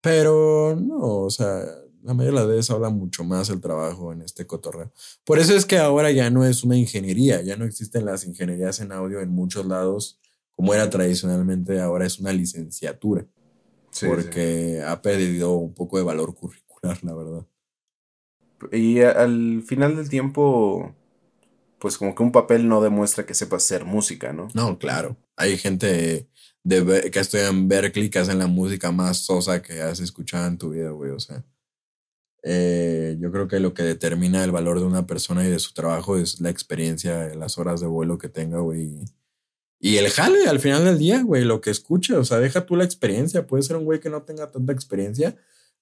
Pero no, o sea, la mayoría de las veces habla mucho más el trabajo en este cotorreo. Por eso es que ahora ya no es una ingeniería, ya no existen las ingenierías en audio en muchos lados, como era tradicionalmente, ahora es una licenciatura. porque ha perdido un poco de valor curricular, la verdad. Y al final del tiempo, pues como que un papel no demuestra que sepa hacer música, ¿no? No, claro. Hay gente de, que estudia en Berkeley que hacen la música más sosa que has escuchado en tu vida, güey. O sea, eh, yo creo que lo que determina el valor de una persona y de su trabajo es la experiencia, las horas de vuelo que tenga, güey. Y el jale al final del día, güey, lo que escuche, o sea, deja tú la experiencia. Puede ser un güey que no tenga tanta experiencia,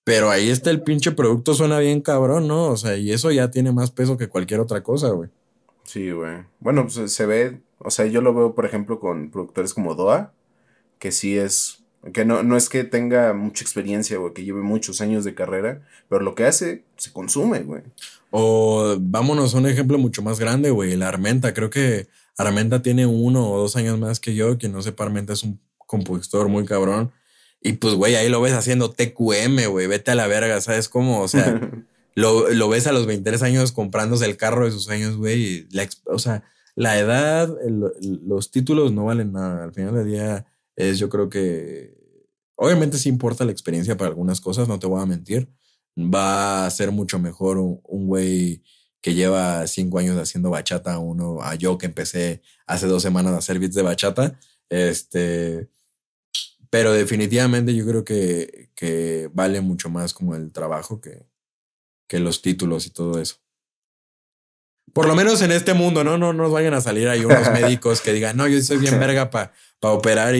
pero ahí está el pinche producto, suena bien cabrón, ¿no? O sea, y eso ya tiene más peso que cualquier otra cosa, güey. Sí, güey. Bueno, pues se ve, o sea, yo lo veo, por ejemplo, con productores como Doa, que sí es, que no, no es que tenga mucha experiencia, güey, que lleve muchos años de carrera, pero lo que hace se consume, güey. O vámonos a un ejemplo mucho más grande, güey, la Armenta. Creo que Armenta tiene uno o dos años más que yo. Quien no sepa, Armenta es un compositor muy cabrón. Y pues, güey, ahí lo ves haciendo TQM, güey, vete a la verga, ¿sabes cómo? O sea, <laughs> lo, lo, ves a los 23 años comprándose el carro de sus años, güey. o sea, la edad, los títulos no valen nada. Al final del día es, yo creo que, obviamente sí importa la experiencia para algunas cosas, no te voy a mentir. Va a ser mucho mejor un güey que lleva cinco años haciendo bachata, uno a yo que empecé hace dos semanas a hacer beats de bachata. Este, pero definitivamente yo creo que, que vale mucho más como el trabajo que, que los títulos y todo eso. Por lo menos en este mundo, ¿no? No nos vayan a salir ahí unos <laughs> médicos que digan, no, yo soy bien verga para operar y,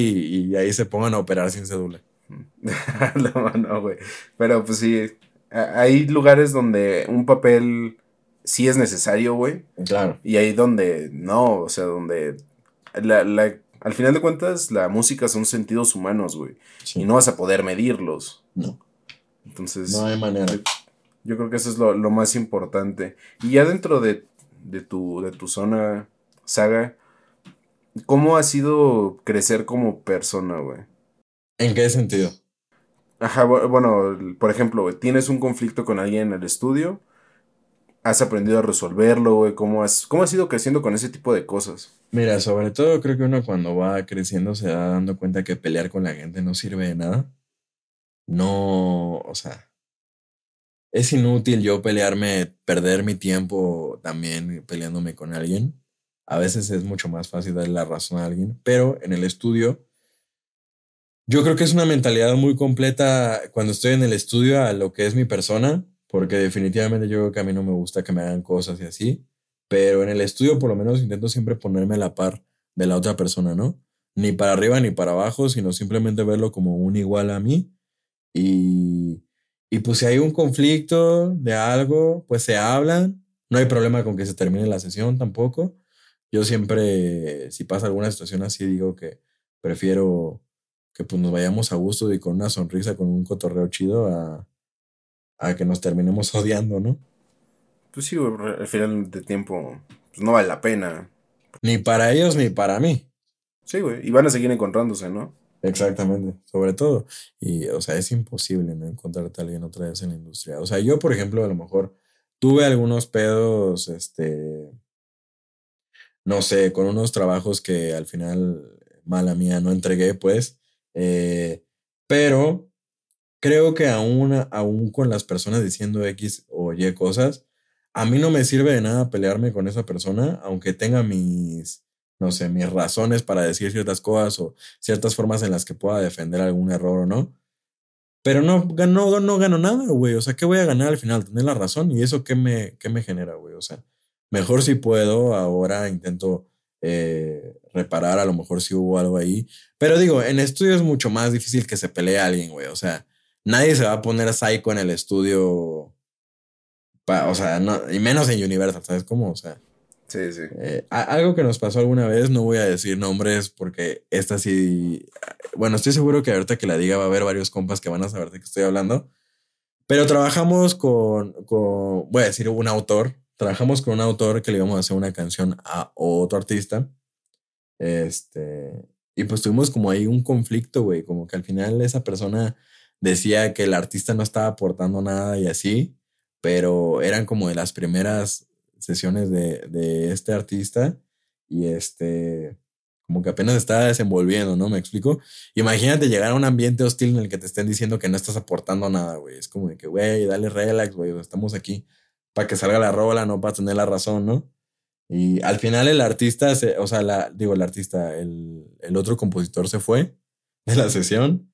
y, ahí se pongan a operar sin cédula. <laughs> no, no, güey. Pero pues sí, hay lugares donde un papel sí es necesario, güey. Claro. Y ahí donde no, o sea, donde la, la, al final de cuentas la música son sentidos humanos, güey. Y no vas a poder medirlos. No. Entonces... No hay manera. Yo, creo que eso es lo, lo, más importante. Y ya dentro de, de, tu, de tu zona, saga, ¿cómo ha sido crecer como persona, güey? ¿En qué sentido? Ajá, bueno, por ejemplo, tienes un conflicto con alguien en el estudio has aprendido a resolverlo, güey? ¿Cómo has, ¿Cómo has ido creciendo con ese tipo de cosas? Mira, sobre todo creo que uno cuando va creciendo se va dando cuenta que pelear con la gente no sirve de nada. No, o sea, es inútil yo pelearme, perder mi tiempo también peleándome con alguien. A veces es mucho más fácil darle la razón a alguien, pero en el estudio, yo creo que es una mentalidad muy completa cuando estoy en el estudio a lo que es mi persona porque definitivamente yo creo que a mí no me gusta que me hagan cosas y así, pero en el estudio por lo menos intento siempre ponerme a la par de la otra persona, ¿no? Ni para arriba ni para abajo, sino simplemente verlo como un igual a mí. Y, y pues si hay un conflicto de algo, pues se hablan. No hay problema con que se termine la sesión tampoco. Yo siempre, si pasa alguna situación así, digo que prefiero que pues nos vayamos a gusto y con una sonrisa, con un cotorreo chido a, a que nos terminemos <laughs> odiando, ¿no? Pues sí, al final de tiempo pues no vale la pena. Ni para ellos ni para mí. Sí, güey, y van a seguir encontrándose, ¿no? Exactamente, sobre todo. Y, o sea, es imposible no encontrarte a alguien otra vez en la industria. O sea, yo, por ejemplo, a lo mejor tuve algunos pedos, este, no sé, con unos trabajos que al final, mala mía, no entregué, pues. Eh, pero creo que aún, aún con las personas diciendo X o Y cosas, a mí no me sirve de nada pelearme con esa persona, aunque tenga mis, no sé, mis razones para decir ciertas cosas o ciertas formas en las que pueda defender algún error o no. Pero no, no, no gano nada, güey. O sea, ¿qué voy a ganar al final? Tener la razón. ¿Y eso qué me, qué me genera, güey? O sea, mejor si puedo, ahora intento eh, reparar, a lo mejor si hubo algo ahí. Pero digo, en estudio es mucho más difícil que se pelee a alguien, güey. O sea, nadie se va a poner psycho en el estudio. o sea, no, y menos en Universal, ¿sabes cómo? O sea. Sí, sí. Eh, algo que nos pasó alguna vez, no voy a decir nombres porque esta sí. Bueno, estoy seguro que ahorita que la diga va a haber varios compas que van a saber de qué estoy hablando. Pero trabajamos con, con, voy a decir, un autor. Trabajamos con un autor que le íbamos a hacer una canción a otro artista. Este. Y pues tuvimos como ahí un conflicto, güey. Como que al final esa persona decía que el artista no estaba aportando nada y así, pero eran como de las primeras sesiones de, de este artista y este, como que apenas estaba desenvolviendo, ¿no? Me explico. Imagínate llegar a un ambiente hostil en el que te estén diciendo que no estás aportando nada, güey. Es como de que, güey, dale relax, güey, estamos aquí para que salga la rola, no para tener la razón, ¿no? Y al final el artista, o sea, la, digo, el artista, el, el otro compositor se fue <laughs> de la sesión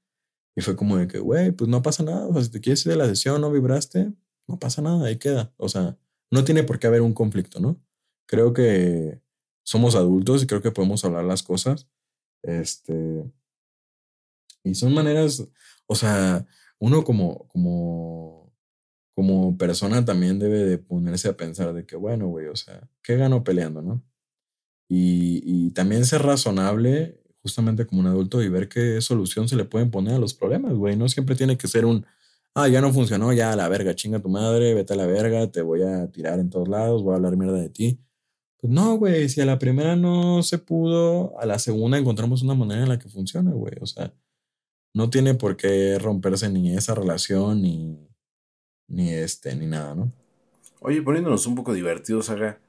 y fue como de que, güey, pues no pasa nada. O sea, si te quieres ir de la sesión, no vibraste, no pasa nada, ahí queda. O sea, no tiene por qué haber un conflicto, ¿no? Creo que somos adultos y creo que podemos hablar las cosas. Este. Y son maneras, o sea, uno como, como, como persona también debe de ponerse a pensar de que, bueno, güey, o sea, ¿qué gano peleando, no? Y, y también ser razonable justamente como un adulto y ver qué solución se le pueden poner a los problemas, güey. No siempre tiene que ser un, ah, ya no funcionó, ya a la verga, chinga tu madre, vete a la verga, te voy a tirar en todos lados, voy a hablar mierda de ti. Pues no, güey, si a la primera no se pudo, a la segunda encontramos una manera en la que funciona, güey. O sea, no tiene por qué romperse ni esa relación, ni, ni este, ni nada, ¿no? Oye, poniéndonos un poco divertidos, haga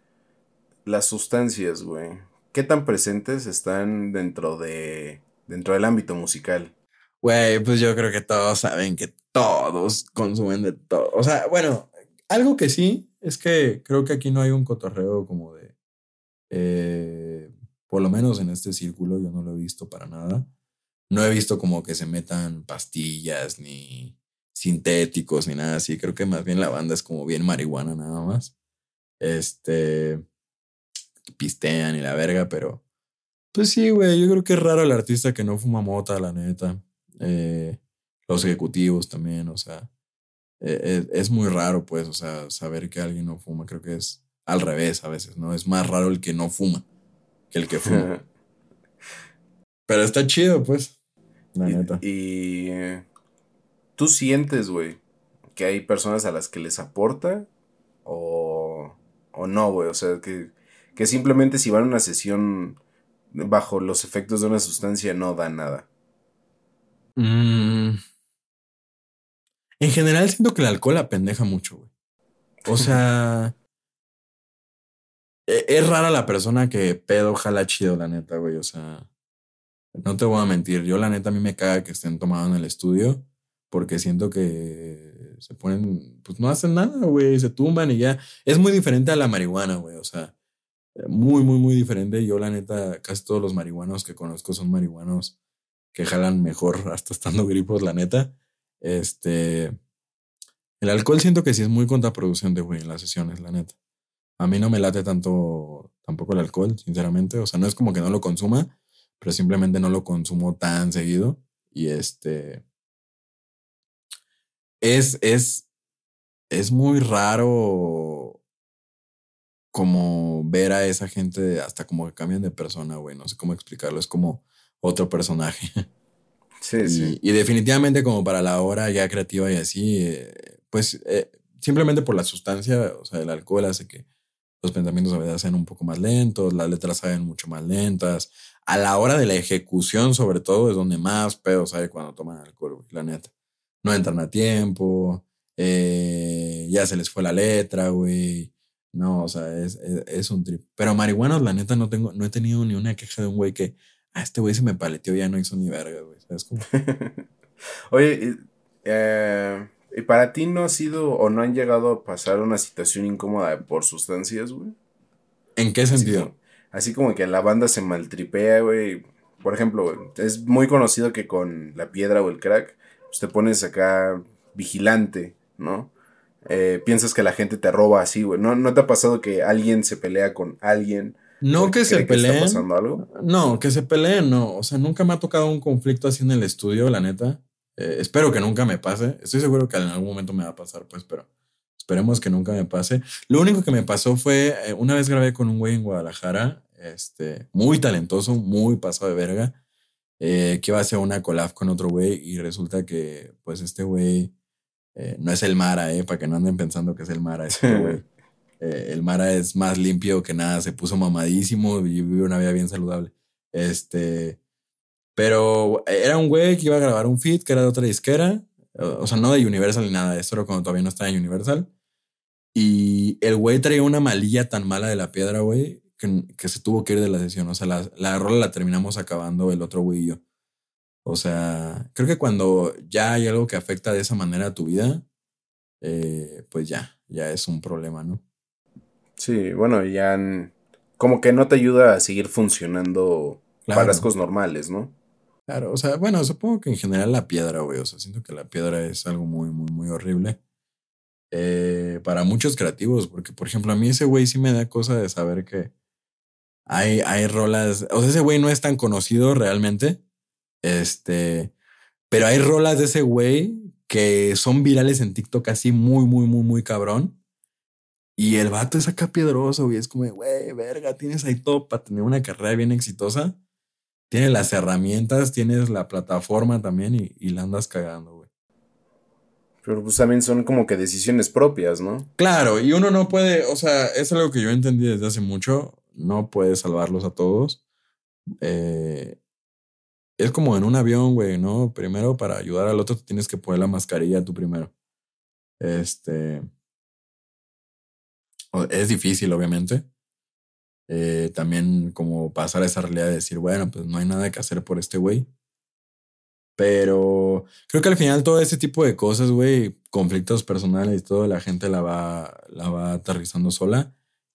las sustancias, güey. ¿qué tan presentes están dentro de dentro del ámbito musical? Güey, pues yo creo que todos saben que todos consumen de todo. O sea, bueno, algo que sí es que creo que aquí no hay un cotorreo como de. Eh, por lo menos en este círculo yo no lo he visto para nada. No he visto como que se metan pastillas ni sintéticos ni nada así. Creo que más bien la banda es como bien marihuana nada más. Este. Pistean y la verga, pero. Pues sí, güey. Yo creo que es raro el artista que no fuma mota, la neta. Eh, los ejecutivos también, o sea. E, e, es muy raro, pues, o sea, saber que alguien no fuma. Creo que es al revés a veces, ¿no? Es más raro el que no fuma que el que fuma. <laughs> Pero está chido, pues. La neta. Y tú sientes, güey, que hay personas a las que les aporta o, o no, güey. O sea, que, que simplemente si van a una sesión bajo los efectos de una sustancia no da nada. Mm. En general siento que el alcohol apendeja mucho, güey. O sea, <laughs> e, es rara la persona que pedo jala chido, la neta, güey. O sea, no te voy a mentir. Yo, la neta, a mí me caga que estén tomados en el estudio porque siento que se ponen, pues no hacen nada, güey. Se tumban y ya. Es muy diferente a la marihuana, güey. O sea, muy, muy, muy diferente. Yo, la neta, casi todos los marihuanos que conozco son marihuanos que jalan mejor <laughs> hasta estando gripos, la neta. Este. El alcohol siento que sí es muy contraproducente, güey, en las sesiones, la neta. A mí no me late tanto tampoco el alcohol, sinceramente. O sea, no es como que no lo consuma, pero simplemente no lo consumo tan seguido. Y este. Es, es, es muy raro como ver a esa gente hasta como que cambian de persona, güey. No sé cómo explicarlo. Es como otro personaje. <laughs> Sí, sí. Y definitivamente como para la hora ya creativa y así, eh, pues eh, simplemente por la sustancia, o sea, el alcohol hace que los pensamientos a veces sean un poco más lentos, las letras salen mucho más lentas. A la hora de la ejecución, sobre todo, es donde más pedos hay cuando toman alcohol, la neta. No entran a tiempo, eh, ya se les fue la letra, güey. No, o sea, es, es, un trip. Pero marihuanos, la neta, no tengo, no he tenido ni una queja de un güey que, ah, este güey se me paleteó, ya no hizo ni verga, güey. ¿Sabes cómo? <laughs> Oye, eh, ¿Y para ti no ha sido o no han llegado a pasar una situación incómoda por sustancias, güey? ¿En qué sentido? Así como, que la banda se maltripea, güey. Por ejemplo, es muy conocido que con la piedra o el crack, pues te pones acá vigilante, ¿no? Eh, piensas que la gente te roba así, güey. ¿No, ¿No te ha pasado que alguien se pelea con alguien? No que se peleen. está pasando algo? No, que se peleen, no. O sea, nunca me ha tocado un conflicto así en el estudio, la neta. Eh, espero que nunca me pase. Estoy seguro que en algún momento me va a pasar, pues, pero esperemos que nunca me pase. Lo único que me pasó fue, eh, una vez grabé con un güey en Guadalajara, este, muy talentoso, muy pasado de verga, eh, que iba a hacer una collab con otro güey y resulta que, pues, este güey no es el Mara, eh, para que no anden pensando que es el Mara, este <laughs> güey. El Mara es más limpio que nada, se puso mamadísimo y vive una vida bien saludable. Este, pero era un güey que iba a grabar un feed que era de otra disquera. O sea, no de Universal ni nada. Esto era cuando todavía no estaba en Universal. Y el güey traía una malilla tan mala de la piedra, güey, que, que, se tuvo que ir de la sesión. O sea, la, la rola la terminamos acabando el otro güey y yo. O sea, creo que cuando ya hay algo que afecta de esa manera a tu vida, eh, pues ya, ya es un problema, ¿no? Sí, bueno, ya como que no te ayuda a seguir funcionando para las cosas normales, ¿no? Claro, o sea, bueno, supongo que en general la piedra, güey, o sea, siento que la piedra es algo muy, muy, muy horrible. Eh, para muchos creativos, porque por ejemplo, a mí ese güey sí me da cosa de saber que hay, hay rolas, o sea, ese güey no es tan conocido realmente, este, pero hay rolas de ese güey que son virales en TikTok así muy, muy, muy, muy cabrón. Y el vato es acá piedroso, güey, es como, güey, verga, tienes ahí todo para tener una carrera bien exitosa tienes las herramientas, tienes la plataforma también y, la andas cagando, güey. Pero pues también son como que decisiones propias, ¿no? Claro, y uno no puede, o sea, es algo que yo entendí desde hace mucho, no puedes salvarlos a todos. Eh, es como en un avión, güey, ¿no? Primero para ayudar al otro tienes que poner la mascarilla tú primero. Este... Es difícil, obviamente. Eh, también como pasar a esa realidad de decir, bueno, pues no hay nada que hacer por este güey. Pero creo que al final todo ese tipo de cosas, güey, conflictos personales y todo, la gente la va, la va aterrizando sola.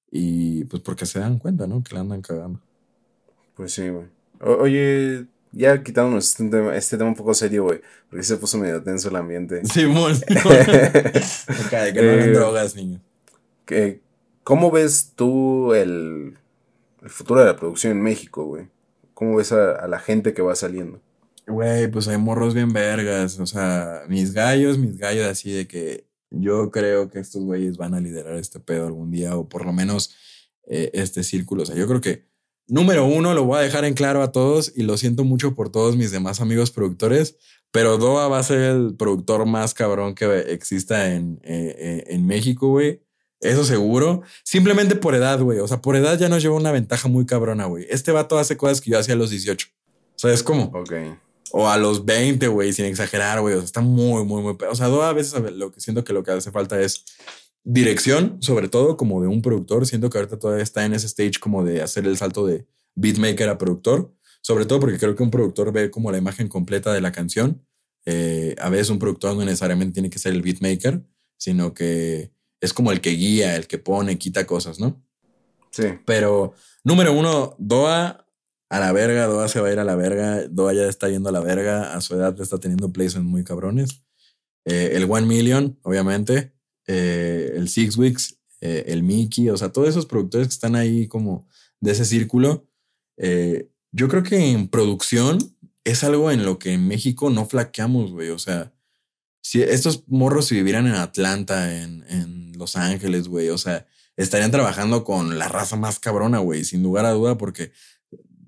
Y pues porque se dan cuenta, ¿no? Que la andan cagando. Pues sí, güey. Oye, ya quitándonos este tema, este tema un poco serio, güey, porque se puso medio tenso el ambiente. <laughs> Sí, muy. <laughs> <laughs> que no hagan eh, drogas, niño. ¿Cómo ves tú el, el, futuro de la producción en México, güey? ¿Cómo ves a, la gente que va saliendo? Güey, pues hay morros bien vergas. O sea, mis gallos, mis gallos así de que yo creo que estos güeyes van a liderar este pedo algún día, o por lo menos eh, este círculo. O sea, yo creo que Número uno, lo voy a dejar en claro a todos y lo siento mucho por todos mis demás amigos productores, pero Doa va a ser el productor más cabrón que exista en, eh, eh, en México, güey. Eso seguro. Simplemente por edad, güey. O sea, por edad ya nos lleva una ventaja muy cabrona, güey. Este vato hace cosas que yo hacía a los 18. ¿Sabes cómo? Ok. O a los 20, güey, sin exagerar, güey. O sea, está muy, muy, muy. O sea, a veces lo que siento que lo que hace falta es dirección, sobre todo como de un productor. Siento que ahorita todavía está en ese stage como de hacer el salto de beatmaker a productor, sobre todo porque creo que un productor ve como la imagen completa de la canción. Eh, a veces un productor no necesariamente tiene que ser el beatmaker, sino que es como el que guía, el que pone, quita cosas, ¿no? Sí. Pero número uno, Doa a la verga, Doa se va a ir a la verga, Doa ya está yendo a la verga, a su edad está teniendo placements muy cabrones. Eh, el One Million, obviamente, eh, el Six Weeks, eh, el Mickey, o sea, todos esos productores que están ahí como de ese círculo. Yo creo que en producción es algo en lo que en México no flaqueamos, güey. O sea, si estos morros si vivieran en Atlanta, en, en Los Ángeles, güey, o sea, estarían trabajando con la raza más cabrona, güey, sin lugar a duda, porque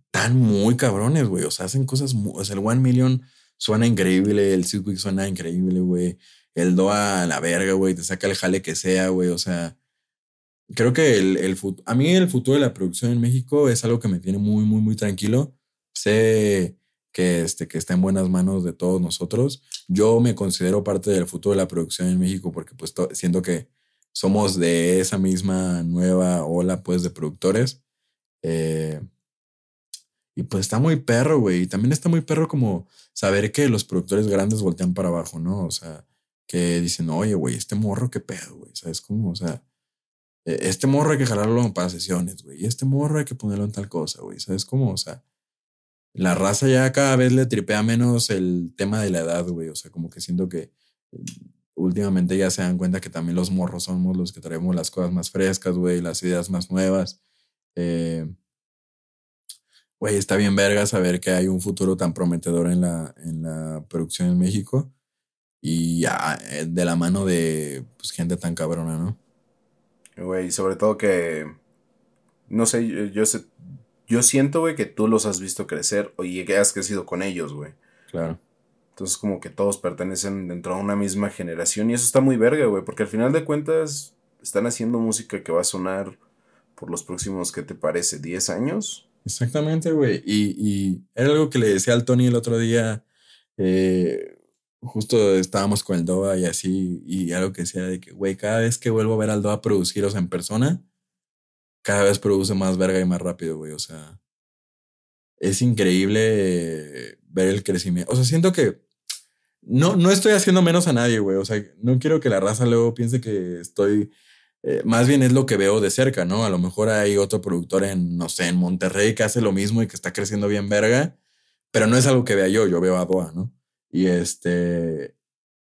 están muy cabrones, güey. O sea, hacen cosas, o sea, el One Million suena increíble, el Six Weeks suena increíble, güey el doa a la verga, güey, te saca el jale que sea, güey, o sea, creo que el, el a mí el futuro de la producción en México es algo que me tiene muy, muy, muy tranquilo. Sé que, este, que está en buenas manos de todos nosotros. Yo me considero parte del futuro de la producción en México porque pues siento que somos de esa misma nueva ola pues de productores. Eh, y pues está muy perro, güey. Y también está muy perro como saber que los productores grandes voltean para abajo, ¿no? O sea, que dicen, oye, güey, este morro, qué pedo, güey, ¿sabes cómo? O sea, e, este morro hay que jalarlo para sesiones, güey, y este morro hay que ponerlo en tal cosa, güey, ¿sabes cómo? O sea, la raza ya cada vez le tripea menos el tema de la edad, güey, o sea, como que siento que mm, últimamente ya se dan cuenta que también los morros somos los que traemos las cosas más frescas, güey, las ideas más nuevas. Eh, güey, está bien verga saber que hay un futuro tan prometedor en la, en la producción en México y ya, eh, de la mano de pues, gente tan cabrona, ¿no? Güey, sobre todo que, no sé, yo, sé, yo siento, güey, que tú los has visto crecer y que has crecido con ellos, güey. Claro. Entonces como que todos pertenecen dentro de una misma generación y eso está muy verga, güey, porque al final de cuentas están haciendo música que va a sonar por los próximos, ¿qué te parece? ¿10 años? Exactamente, güey. Y, y era algo que le decía al Tony el otro día. Eh, justo estábamos con el DOA y así, y algo que decía de que, güey, cada vez que vuelvo a ver al DOA produciros en persona, cada vez produce más verga y más rápido, güey. O sea, es increíble ver el crecimiento. O sea, siento que no, no estoy haciendo menos a nadie, güey. O sea, no quiero que la raza luego piense que estoy. Eh, más bien es lo que veo de cerca, ¿no? A lo mejor hay otro productor en, no sé, en Monterrey que hace lo mismo y que está creciendo bien verga, pero no es algo que vea yo, yo veo a Doa, ¿no? Y este,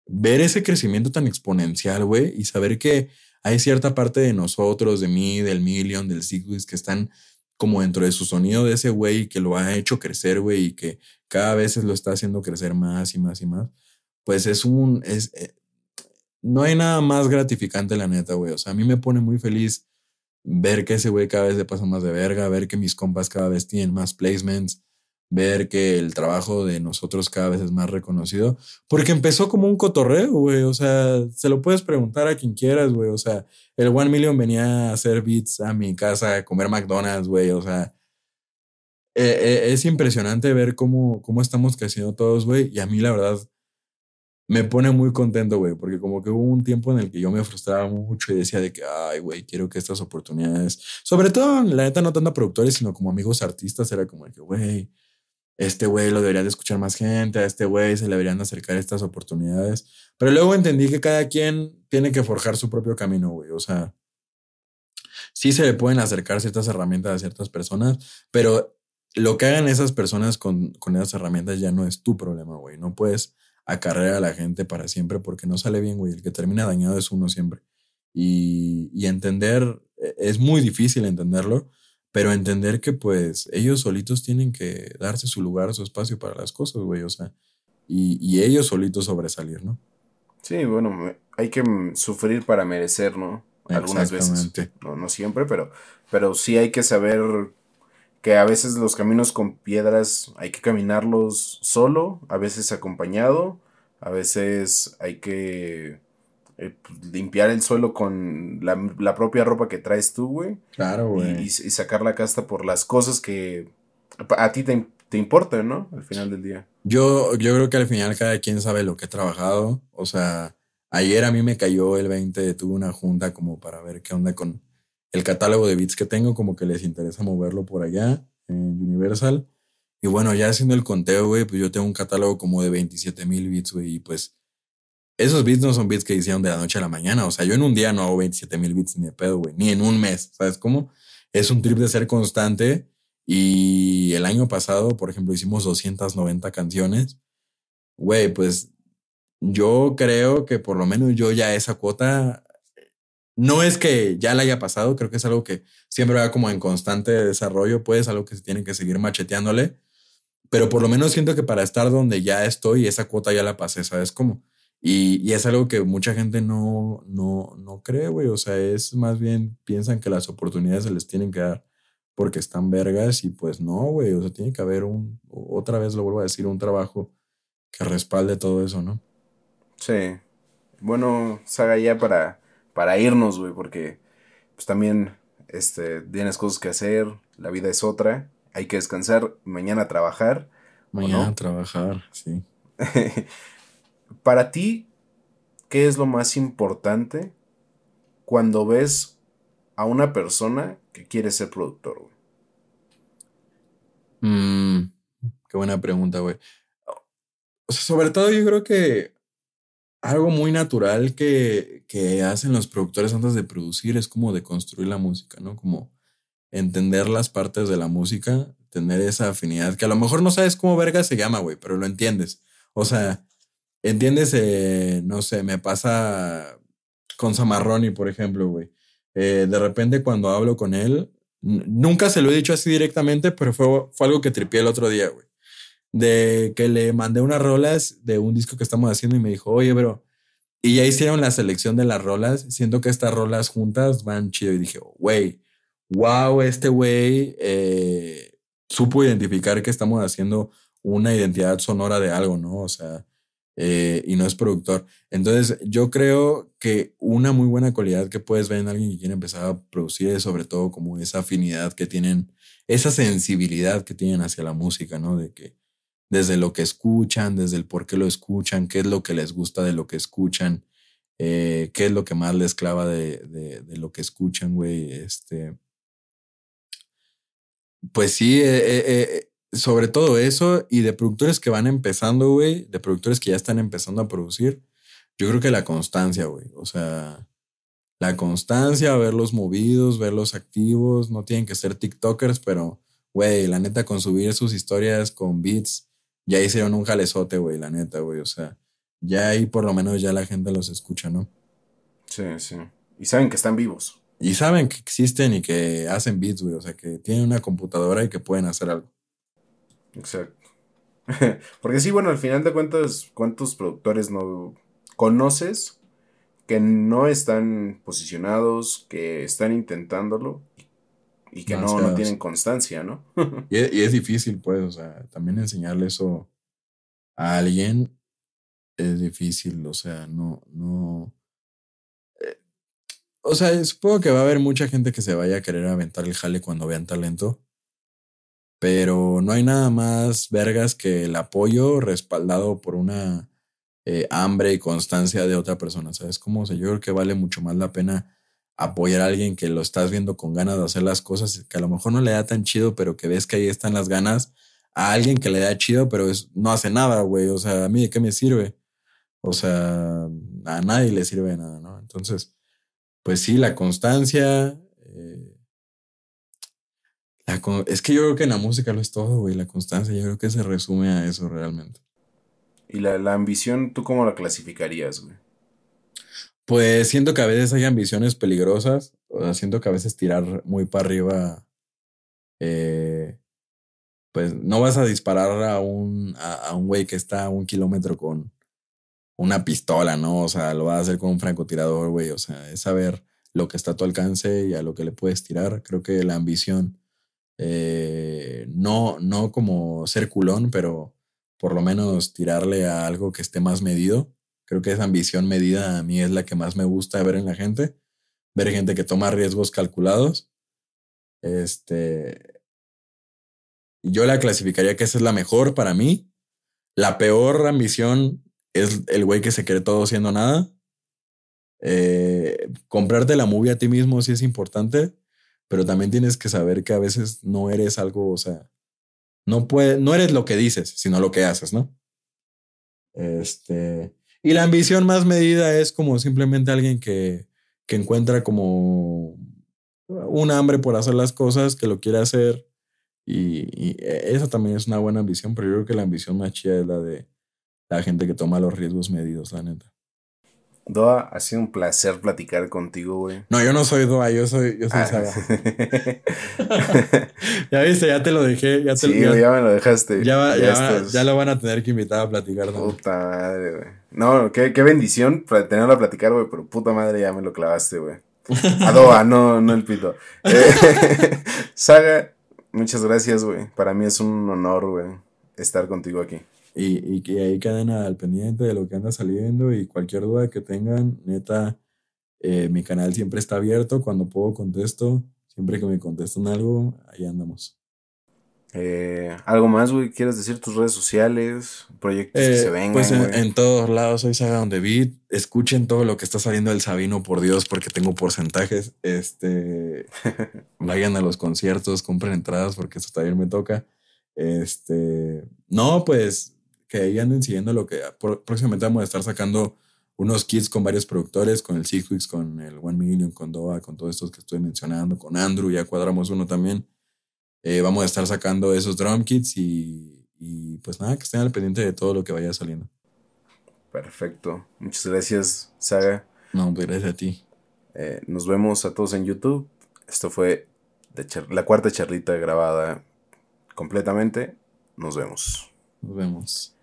ver ese crecimiento tan exponencial, güey, y saber que hay cierta parte de nosotros, de mí, del Million, del Sigwis, que están como dentro de su sonido de ese güey que lo ha hecho crecer, güey, y que cada vez lo está haciendo crecer más y más y más, pues es un, es, eh, no hay nada más gratificante, la neta, güey. O sea, a mí me pone muy feliz ver que ese güey cada vez le pasa más de verga, ver que mis compas cada vez tienen más placements, ver que el trabajo de nosotros cada vez es más reconocido, porque empezó como un cotorreo, güey, o sea, se lo puedes preguntar a quien quieras, güey, o sea, el One Million venía a hacer beats a mi casa, a comer McDonald's, güey, o sea, e, e, es impresionante ver cómo, cómo estamos creciendo todos, güey, y a mí la verdad me pone muy contento, güey, porque como que hubo un tiempo en el que yo me frustraba mucho y decía de que, ay, güey, quiero que estas oportunidades, sobre todo, la neta, no tanto a productores, sino como amigos artistas, era como de que, güey, este güey lo debería de escuchar más gente, a este güey se le deberían acercar estas oportunidades. Pero luego entendí que cada quien tiene que forjar su propio camino, güey. O sea, sí se le pueden acercar ciertas herramientas a ciertas personas, pero lo que hagan esas personas con, con esas herramientas ya no es tu problema, güey. No puedes acarrear a la gente para siempre porque no sale bien, güey. El que termina dañado es uno siempre. Y, y entender, e, es muy difícil entenderlo, pero entender que pues ellos solitos tienen que darse su lugar, su espacio para las cosas, güey. O sea, y, y ellos solitos sobresalir, ¿no? Sí, bueno, hay que sufrir para merecer, ¿no? Algunas veces. No, no siempre, pero, pero sí hay que saber que a veces los caminos con piedras hay que caminarlos solo, a veces acompañado, a veces hay que eh, pues, limpiar el suelo con la, propia ropa que traes tú, güey. Claro, güey. Y, sacar la casta por las cosas que a ti te, te importan, ¿no? Al final del día. Yo, yo creo que al final cada quien sabe lo que ha trabajado. O sea, ayer a mí me cayó el 20, tuve una junta como para ver qué onda con el catálogo de bits que tengo, como que les interesa moverlo por allá en Universal. Y bueno, ya haciendo el conteo, güey, pues yo tengo un catálogo como de 27 mil bits, güey, y pues esos bits no son bits que hicieron de la noche a la mañana. O sea, yo en un día no hago 27 mil bits ni de pedo, güey, ni en un mes. ¿Sabes cómo? Es un trip de ser constante. Y el año pasado, por ejemplo, hicimos 290 canciones. Güey, pues yo creo que por lo menos yo ya esa cuota no es que ya la haya pasado, creo que es algo que siempre va como en constante desarrollo, pues algo que se tiene que seguir macheteándole, pero por lo menos siento que para estar donde ya estoy, esa cuota ya la pasé, ¿sabes cómo? Y, y es algo que mucha gente no, no, no cree, güey, o sea, es más bien piensan que las oportunidades se les tienen que dar porque están vergas y pues no, güey, o sea, tiene que haber un, otra vez lo vuelvo a decir, un trabajo que respalde todo eso, ¿no? Sí. Bueno, Saga, ya para para irnos, güey, porque pues también este, tienes cosas que hacer, la vida es otra, hay que descansar, mañana trabajar. Mañana trabajar, sí. <laughs> para ti, ¿qué es lo más importante cuando ves a una persona que quiere ser productor, güey? Mm, qué buena pregunta, güey. O sea, sobre todo yo creo que algo muy natural que, que hacen los productores antes de producir es como de construir la música, ¿no? Como entender las partes de la música, tener esa afinidad, que a lo mejor no sabes cómo verga se llama, güey, pero lo entiendes. O sea, entiendes, eh, no sé, me pasa con Samarroni, por ejemplo, güey. Eh, de repente cuando hablo con él, nunca se lo he dicho así directamente, pero fue, fue algo que tripié el otro día, güey de que le mandé unas rolas de un disco que estamos haciendo y me dijo, oye, bro, y ya hicieron la selección de las rolas. Siento que estas rolas juntas van chido. Y dije, güey, wow, este güey eh, supo identificar que estamos haciendo una identidad sonora de algo, ¿no? O sea, eh, y no es productor. Entonces, yo creo que una muy buena cualidad que puedes ver en alguien que quiere empezar a producir es sobre todo como esa afinidad que tienen, esa sensibilidad que tienen hacia la música, ¿no? De que desde lo que escuchan, desde el por qué lo escuchan, qué es lo que les gusta de lo que escuchan, eh, qué es lo que más les clava de, de, lo que escuchan, güey. Este. Pues sí, eh, eh, sobre todo eso y de productores que van empezando, güey, de productores que ya están empezando a producir, yo creo que la constancia, güey. O sea, la constancia, verlos movidos, verlos activos, no tienen que ser TikTokers, pero, güey, la neta, con subir sus historias con beats ya hicieron un jalezote, güey, la neta, güey. O sea, ya ahí por lo menos ya la gente los escucha, ¿no? Sí, sí. Y saben que están vivos. Y saben que existen y que hacen beats, güey. O sea, que tienen una computadora y que pueden hacer algo. Exacto. <laughs> Porque sí, bueno, al final de cuentas, ¿cuántos productores no conoces que no están posicionados, que están intentándolo y que no, no, tienen constancia, ¿no? y, es, difícil, pues, o sea, también enseñarle eso a alguien es difícil, o sea, no, no. Eh, o sea, supongo que va a haber mucha gente que se vaya a querer aventar el jale cuando vean talento, pero no hay nada más vergas que el apoyo respaldado por una eh, hambre y constancia de otra persona, ¿sabes? Como, o yo creo que vale mucho más la pena apoyar a alguien que lo estás viendo con ganas de hacer las cosas, que a lo mejor no le da tan chido, pero que ves que ahí están las ganas, a alguien que le da chido, pero es, no hace nada, güey. O sea, a mí de qué me sirve. O sea, a nadie le sirve de nada, ¿no? Entonces, pues sí, la constancia. Eh, es que yo creo que en la música lo es todo, güey. La constancia, yo creo que se resume a eso realmente. ¿Y la, la ambición, tú cómo la clasificarías, güey? Pues siento que a veces hay ambiciones peligrosas. O sea, siento que a veces tirar muy para arriba. Eh, pues no vas a disparar a un, a, un güey que está a un kilómetro con una pistola, ¿no? O sea, lo vas a hacer con un francotirador, güey. O sea, es saber lo que está a tu alcance y a lo que le puedes tirar. Creo que la ambición, eh, no, no como ser culón, pero por lo menos tirarle a algo que esté más medido. Creo que esa ambición medida a mí es la que más me gusta ver en la gente. Ver gente que toma riesgos calculados. Este, yo la clasificaría que esa es la mejor para mí. La peor ambición es el güey que se cree todo siendo nada. Eh, comprarte la movie a ti mismo sí es importante, pero también tienes que saber que a veces no eres algo, o sea, no, puede, no eres lo que dices, sino lo que haces, ¿no? Este, y la ambición más medida es como simplemente alguien que, que encuentra como un hambre por hacer las cosas, que lo quiere hacer y, e, esa también es una buena ambición, pero yo creo que la ambición más chida es la de la gente que toma los riesgos medidos, la neta. Doa, ha sido un placer platicar contigo, güey. No, yo no soy Doa, yo soy, yo soy ah. Saga. <laughs> ya viste, ya te lo dejé. Ya te, sí, ya, ya, me lo dejaste. Ya, ya, ya, lo van a tener que invitar a platicar. ¿no? Puta madre, güey. No, qué, qué bendición para tenerlo a platicar, güey, pero puta madre ya me lo clavaste, güey. A Doa, <laughs> no, no el pito. Eh, <laughs> Saga, Muchas gracias, güey. Para mí es un honor, güey, estar contigo aquí. Y, y que ahí queden al pendiente de lo que anda saliendo y cualquier duda que tengan, neta, eh, mi canal siempre está abierto. Cuando puedo contesto. Siempre que me contestan algo, ahí andamos. Eh, ¿Algo más, güey? ¿Quieres decir tus redes sociales? ¿Proyectos que se eh, vengan? Pues en, todos lados soy Saga Donde Beat. Escuchen todo lo que está saliendo del Sabino, por Dios, porque tengo porcentajes. Este, <laughs> vayan a los conciertos, compren entradas, porque eso también me toca. Este, no, pues que ahí anden siguiendo lo que próximamente vamos a estar sacando unos kits con varios productores, con el Six Weeks, con el One Million, con Doa, con todos estos que estoy mencionando, con Andrew, ya cuadramos uno también. Eh, vamos a estar sacando esos drum kits y, y, pues nada, que estén al pendiente de todo lo que vaya saliendo. Perfecto. Muchas gracias, Saga. No, pues gracias a ti. Eh, nos vemos a todos en YouTube. Esto fue la cuarta charlita grabada completamente. Nos vemos. Nos vemos.